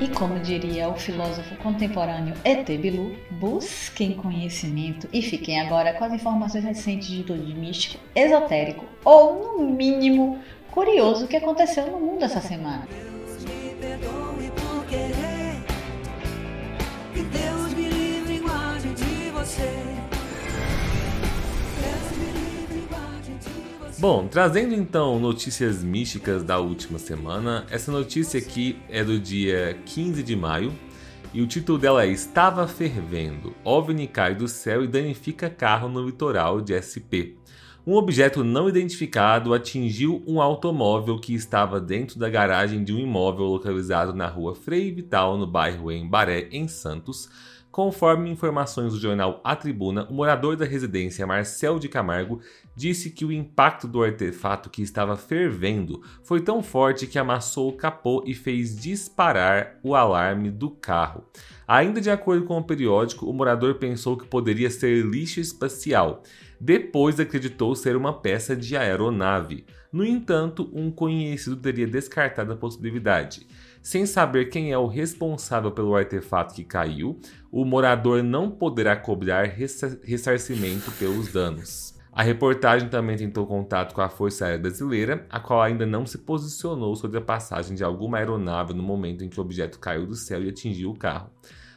E como diria o filósofo contemporâneo E.T. Bilu, busquem conhecimento e fiquem agora com as informações recentes de tudo de místico, esotérico ou, no mínimo, curioso que aconteceu no mundo essa semana. Bom, trazendo então notícias místicas da última semana, essa notícia aqui é do dia 15 de maio e o título dela é Estava fervendo. OVNI cai do céu e danifica carro no litoral de SP. Um objeto não identificado atingiu um automóvel que estava dentro da garagem de um imóvel localizado na rua Frei Vital, no bairro Embaré, em Santos. Conforme informações do jornal A Tribuna, o morador da residência Marcel de Camargo disse que o impacto do artefato que estava fervendo foi tão forte que amassou o capô e fez disparar o alarme do carro. Ainda de acordo com o periódico, o morador pensou que poderia ser lixo espacial. Depois acreditou ser uma peça de aeronave. No entanto, um conhecido teria descartado a possibilidade. Sem saber quem é o responsável pelo artefato que caiu, o morador não poderá cobrar ressa- ressarcimento pelos danos. A reportagem também tentou contato com a Força Aérea Brasileira, a qual ainda não se posicionou sobre a passagem de alguma aeronave no momento em que o objeto caiu do céu e atingiu o carro.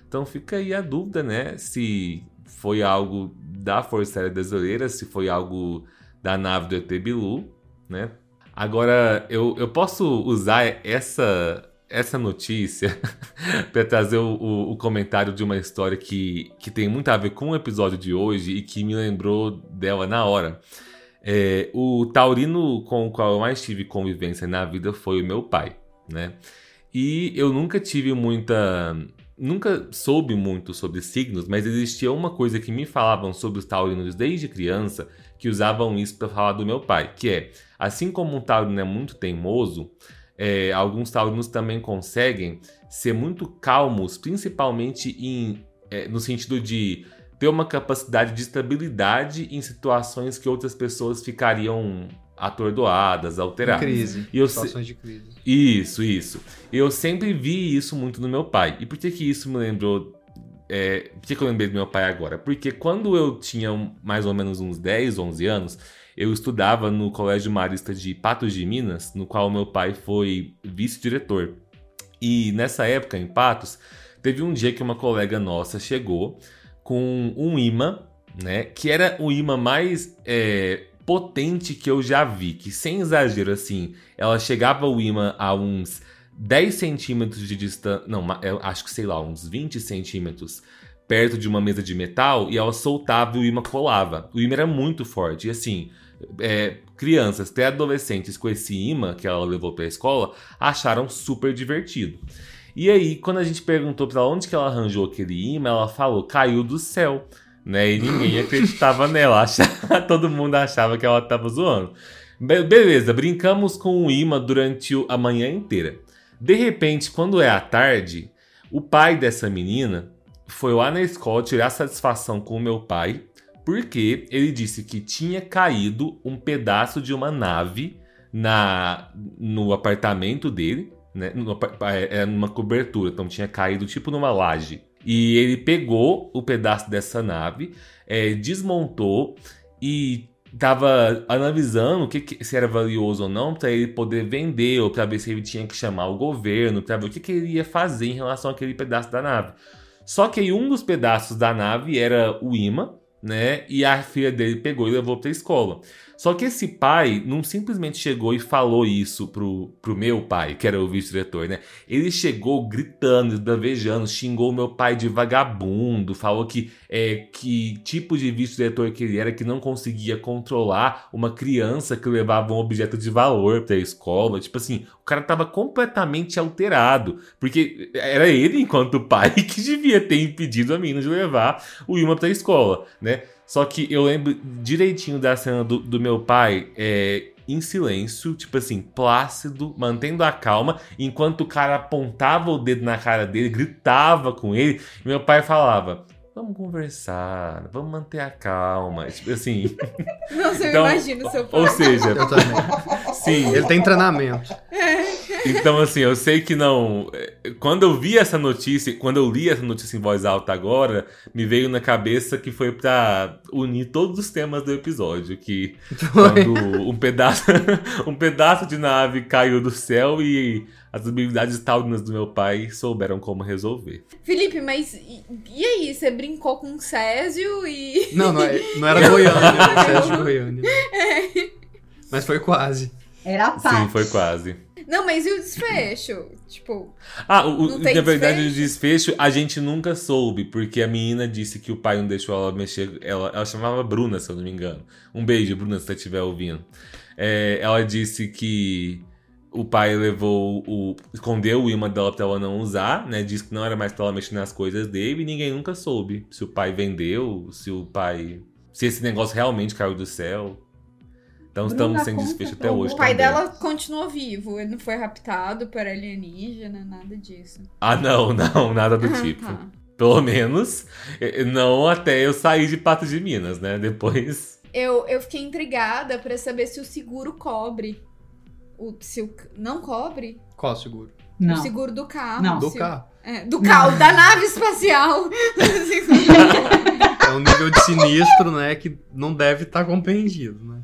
Então fica aí a dúvida, né? Se foi algo da Força Aérea Brasileira, se foi algo da nave do ET Bilu, né? Agora, eu, eu posso usar essa, essa notícia para trazer o, o, o comentário de uma história que, que tem muito a ver com o episódio de hoje e que me lembrou dela na hora. É, o taurino com o qual eu mais tive convivência na vida foi o meu pai, né? E eu nunca tive muita. Nunca soube muito sobre signos, mas existia uma coisa que me falavam sobre os taurinos desde criança que usavam isso para falar do meu pai, que é assim como um taurino é muito teimoso, é, alguns taurinos também conseguem ser muito calmos, principalmente em, é, no sentido de ter uma capacidade de estabilidade em situações que outras pessoas ficariam atordoadas, Em alteradas. crise. E eu se- situações de crise. Isso, isso. Eu sempre vi isso muito no meu pai. E por que que isso me lembrou... É, por que que eu lembrei do meu pai agora? Porque quando eu tinha mais ou menos uns 10, 11 anos, eu estudava no Colégio Marista de Patos de Minas, no qual meu pai foi vice-diretor. E nessa época, em Patos, teve um dia que uma colega nossa chegou com um imã, né? Que era o imã mais é, potente que eu já vi. Que sem exagero, assim, ela chegava o imã a uns 10 centímetros de distância. Não, acho que sei lá, uns 20 centímetros perto de uma mesa de metal e ela soltava e o imã colava. O imã era muito forte. E assim, é, crianças, até adolescentes com esse imã que ela levou pra escola acharam super divertido. E aí, quando a gente perguntou pra ela onde que ela arranjou aquele imã, ela falou, caiu do céu. Né? E ninguém acreditava nela. achava- todo mundo achava que ela tava zoando. Be- beleza, brincamos com o imã durante a manhã inteira. De repente, quando é à tarde, o pai dessa menina foi lá na escola tirar satisfação com o meu pai, porque ele disse que tinha caído um pedaço de uma nave na no apartamento dele, né? No, apa- é, numa cobertura, então tinha caído tipo numa laje. E ele pegou o pedaço dessa nave, é, desmontou e tava analisando que, que- se era valioso ou não para ele poder vender ou para ver se ele tinha que chamar o governo para ver o que, que ele ia fazer em relação àquele pedaço da nave. Só que um dos pedaços da nave era o imã, né? E a filha dele pegou e levou pra escola. Só que esse pai não simplesmente chegou e falou isso pro, pro meu pai, que era o vice-diretor, né? Ele chegou gritando, esbravejando, xingou meu pai de vagabundo, falou que é, que tipo de vice-diretor que ele era, que não conseguia controlar uma criança que levava um objeto de valor pra escola. Tipo assim, o cara tava completamente alterado, porque era ele, enquanto pai, que devia ter impedido a menina de levar o imã pra escola, né? Só que eu lembro direitinho da cena do, do meu pai é, em silêncio, tipo assim, plácido, mantendo a calma, enquanto o cara apontava o dedo na cara dele, gritava com ele, e meu pai falava. Vamos conversar, vamos manter a calma. Tipo assim. Nossa, eu Então, imagino seu pai. Ou seja, Eu também. sim. Ele tem treinamento. Então, assim, eu sei que não. é, Quando eu vi essa notícia, quando eu li essa notícia em voz alta agora, me veio na cabeça que foi pra unir todos os temas do episódio. Que quando um pedaço, um pedaço de nave caiu do céu e as habilidades taurinas do meu pai souberam como resolver. Felipe, mas e, e aí? Você brincou com o Césio e. Não, não, é- não era Goiânia, não, Sérgio de Goiânia. Mas foi quase. Era a. Sim, foi quase. Não, mas e o desfecho? Tipo, Ah, o, o- Não tem na verdade, desfecho? o desfecho a gente nunca soube, porque a menina disse que o pai não deixou ela mexer. Ela, ela chamava Bruna, se eu não me engano. Um beijo, Bruna, se você estiver ouvindo. É, ela disse que o pai levou o. escondeu o imã dela pra ela não usar, né? Disse que não era mais pra ela mexer nas coisas dele e ninguém nunca soube se o pai vendeu, se o pai. se esse negócio realmente caiu do céu. Então Bruna, estamos sem desfecho até hoje. o pai também. dela continuou vivo. Ele não foi raptado por alienígena, nada disso. Ah, não, não, nada do Ah, tipo. tá. Pelo menos, não até eu sair de Patos de Minas, né? Depois. Eu, eu fiquei intrigada pra saber se o seguro cobre. O, se o, não cobre? Qual seguro? O Não. seguro do carro. Não. Do carro. É, do carro, da nave espacial. É um nível de sinistro, né, que não deve estar compreendido, né?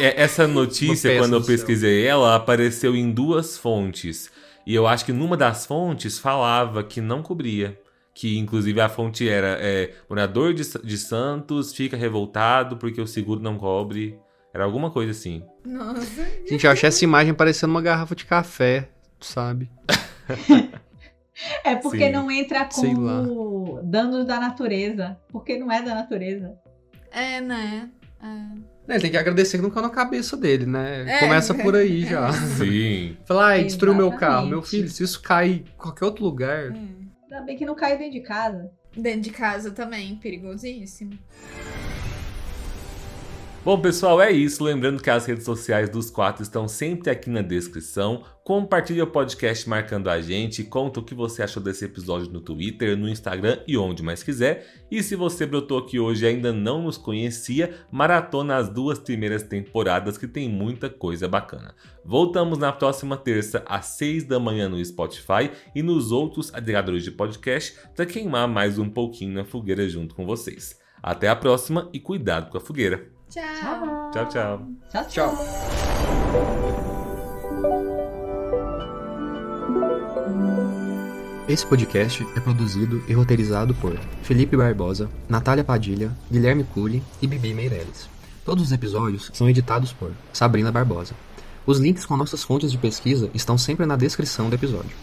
É, Essa notícia, quando eu do céu. pesquisei ela, apareceu em duas fontes. E eu acho que numa das fontes falava que não cobria. Que inclusive a fonte era é, morador de, de Santos fica revoltado porque o seguro não cobre. Era alguma coisa assim. Nossa. Gente, eu achei essa imagem parecendo uma garrafa de café, sabe? É porque Sim. não entra como danos da natureza. Porque não é da natureza. É, né? É. Ele tem que agradecer que não caiu na cabeça dele, né? É. Começa por aí já. Sim. Falar, ai, destruiu meu carro. Meu filho, se isso cair em qualquer outro lugar. Hum. Ainda bem que não caiu dentro de casa. Dentro de casa também, perigosíssimo. Bom, pessoal, é isso. Lembrando que as redes sociais dos quatro estão sempre aqui na descrição. Compartilhe o podcast marcando a gente. Conta o que você achou desse episódio no Twitter, no Instagram e onde mais quiser. E se você brotou aqui hoje e ainda não nos conhecia, maratona as duas primeiras temporadas que tem muita coisa bacana. Voltamos na próxima terça às 6 da manhã no Spotify e nos outros agregadores de podcast para queimar mais um pouquinho na fogueira junto com vocês. Até a próxima e cuidado com a fogueira. Tchau. Tchau, tchau. Tchau, Tchau. Esse podcast é produzido e roteirizado por Felipe Barbosa, Natália Padilha, Guilherme Cury e Bibi Meirelles. Todos os episódios são editados por Sabrina Barbosa. Os links com nossas fontes de pesquisa estão sempre na descrição do episódio.